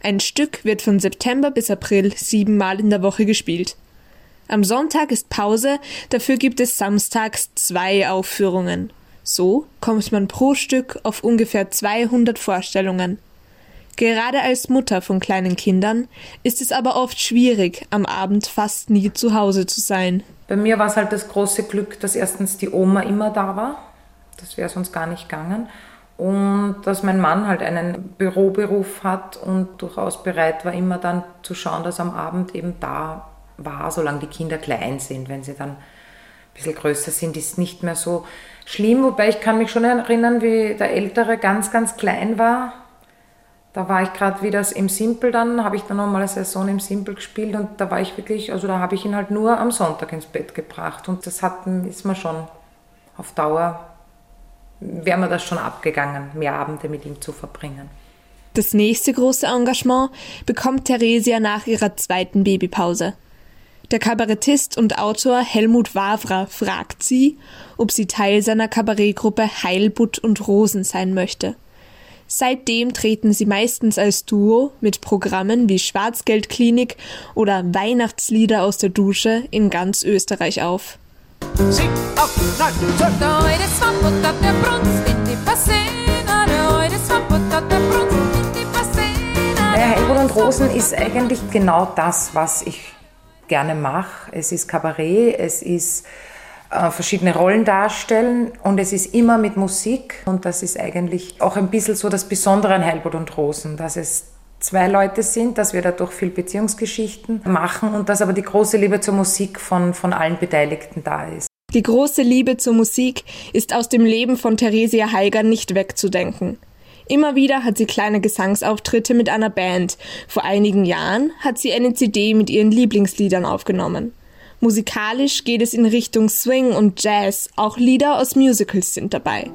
ein Stück wird von September bis April siebenmal in der Woche gespielt. Am Sonntag ist Pause, dafür gibt es samstags zwei Aufführungen. So kommt man pro Stück auf ungefähr 200 Vorstellungen. Gerade als Mutter von kleinen Kindern ist es aber oft schwierig, am Abend fast nie zu Hause zu sein. Bei mir war es halt das große Glück, dass erstens die Oma immer da war. Das wäre sonst gar nicht gegangen. Und dass mein Mann halt einen Büroberuf hat und durchaus bereit war, immer dann zu schauen, dass am Abend eben da war, solange die Kinder klein sind. Wenn sie dann ein bisschen größer sind, ist nicht mehr so schlimm. Wobei ich kann mich schon erinnern, wie der Ältere ganz, ganz klein war da war ich gerade wieder im Simple dann, habe ich dann nochmal eine Saison im Simple gespielt und da war ich wirklich, also da habe ich ihn halt nur am Sonntag ins Bett gebracht und das hat, ist mir schon auf Dauer, wäre mir das schon abgegangen, mehr Abende mit ihm zu verbringen. Das nächste große Engagement bekommt Theresia nach ihrer zweiten Babypause. Der Kabarettist und Autor Helmut Wavra fragt sie, ob sie Teil seiner Kabarettgruppe Heilbutt und Rosen sein möchte. Seitdem treten sie meistens als Duo mit Programmen wie Schwarzgeldklinik oder Weihnachtslieder aus der Dusche in ganz Österreich auf. Helmut und Rosen ist eigentlich genau das, was ich gerne mache. Es ist Kabarett, es ist äh, verschiedene Rollen darstellen und es ist immer mit Musik. Und das ist eigentlich auch ein bisschen so das Besondere an Heilbutt und Rosen, dass es zwei Leute sind, dass wir dadurch viel Beziehungsgeschichten machen und dass aber die große Liebe zur Musik von, von allen Beteiligten da ist. Die große Liebe zur Musik ist aus dem Leben von Theresia Heiger nicht wegzudenken. Immer wieder hat sie kleine Gesangsauftritte mit einer Band. Vor einigen Jahren hat sie eine CD mit ihren Lieblingsliedern aufgenommen. Musikalisch geht es in Richtung Swing und Jazz, auch Lieder aus Musicals sind dabei.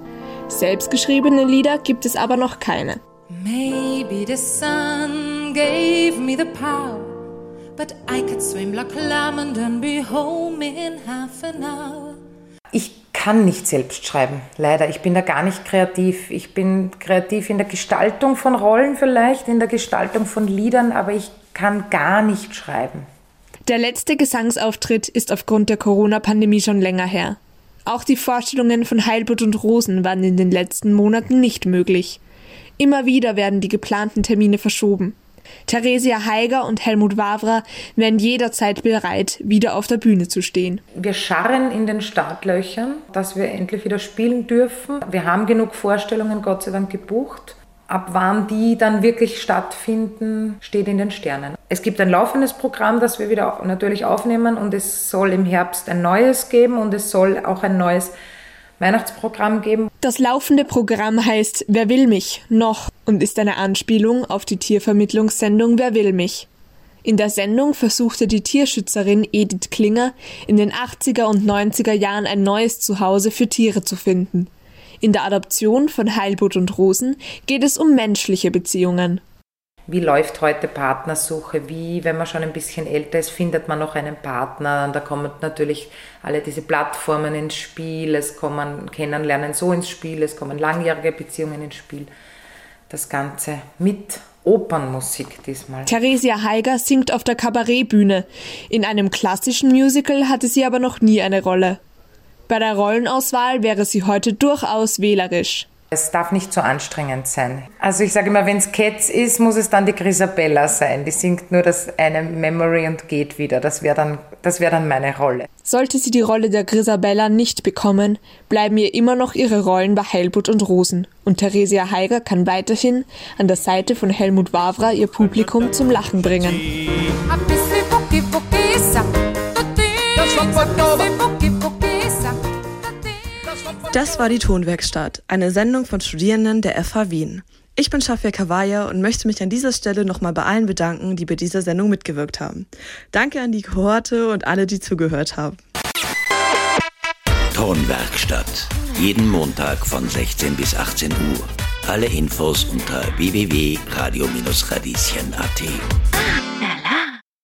Selbstgeschriebene Lieder gibt es aber noch keine. Maybe the sun gave me the power, but I could swim like lemon and be home in half an hour. Ich kann nicht selbst schreiben, leider. Ich bin da gar nicht kreativ. Ich bin kreativ in der Gestaltung von Rollen vielleicht, in der Gestaltung von Liedern, aber ich kann gar nicht schreiben. Der letzte Gesangsauftritt ist aufgrund der Corona-Pandemie schon länger her. Auch die Vorstellungen von Heilbutt und Rosen waren in den letzten Monaten nicht möglich. Immer wieder werden die geplanten Termine verschoben. Theresia Heiger und Helmut Wavra wären jederzeit bereit, wieder auf der Bühne zu stehen. Wir scharren in den Startlöchern, dass wir endlich wieder spielen dürfen. Wir haben genug Vorstellungen, Gott sei Dank, gebucht. Ab wann die dann wirklich stattfinden, steht in den Sternen. Es gibt ein laufendes Programm, das wir wieder natürlich aufnehmen und es soll im Herbst ein neues geben und es soll auch ein neues Weihnachtsprogramm geben. Das laufende Programm heißt Wer will mich noch und ist eine Anspielung auf die Tiervermittlungssendung Wer will mich. In der Sendung versuchte die Tierschützerin Edith Klinger in den 80er und 90er Jahren ein neues Zuhause für Tiere zu finden. In der Adoption von Heilbutt und Rosen geht es um menschliche Beziehungen. Wie läuft heute Partnersuche? Wie, wenn man schon ein bisschen älter ist, findet man noch einen Partner? Und da kommen natürlich alle diese Plattformen ins Spiel. Es kommen Kennenlernen so ins Spiel. Es kommen langjährige Beziehungen ins Spiel. Das Ganze mit Opernmusik diesmal. Theresia Heiger singt auf der Kabarettbühne. In einem klassischen Musical hatte sie aber noch nie eine Rolle. Bei der Rollenauswahl wäre sie heute durchaus wählerisch. Es darf nicht so anstrengend sein. Also ich sage immer, wenn es Cats ist, muss es dann die Grisabella sein. Die singt nur das eine Memory und geht wieder. Das wäre dann, das wär dann meine Rolle. Sollte sie die Rolle der Grisabella nicht bekommen, bleiben ihr immer noch ihre Rollen bei Heilbutt und Rosen. Und Theresia Heiger kann weiterhin an der Seite von Helmut Wavra ihr Publikum zum Lachen bringen. Das war die Tonwerkstatt, eine Sendung von Studierenden der FH Wien. Ich bin Shafia Kawaja und möchte mich an dieser Stelle nochmal bei allen bedanken, die bei dieser Sendung mitgewirkt haben. Danke an die Kohorte und alle, die zugehört haben. Tonwerkstatt. Jeden Montag von 16 bis 18 Uhr. Alle Infos unter www.radio-radieschen.at.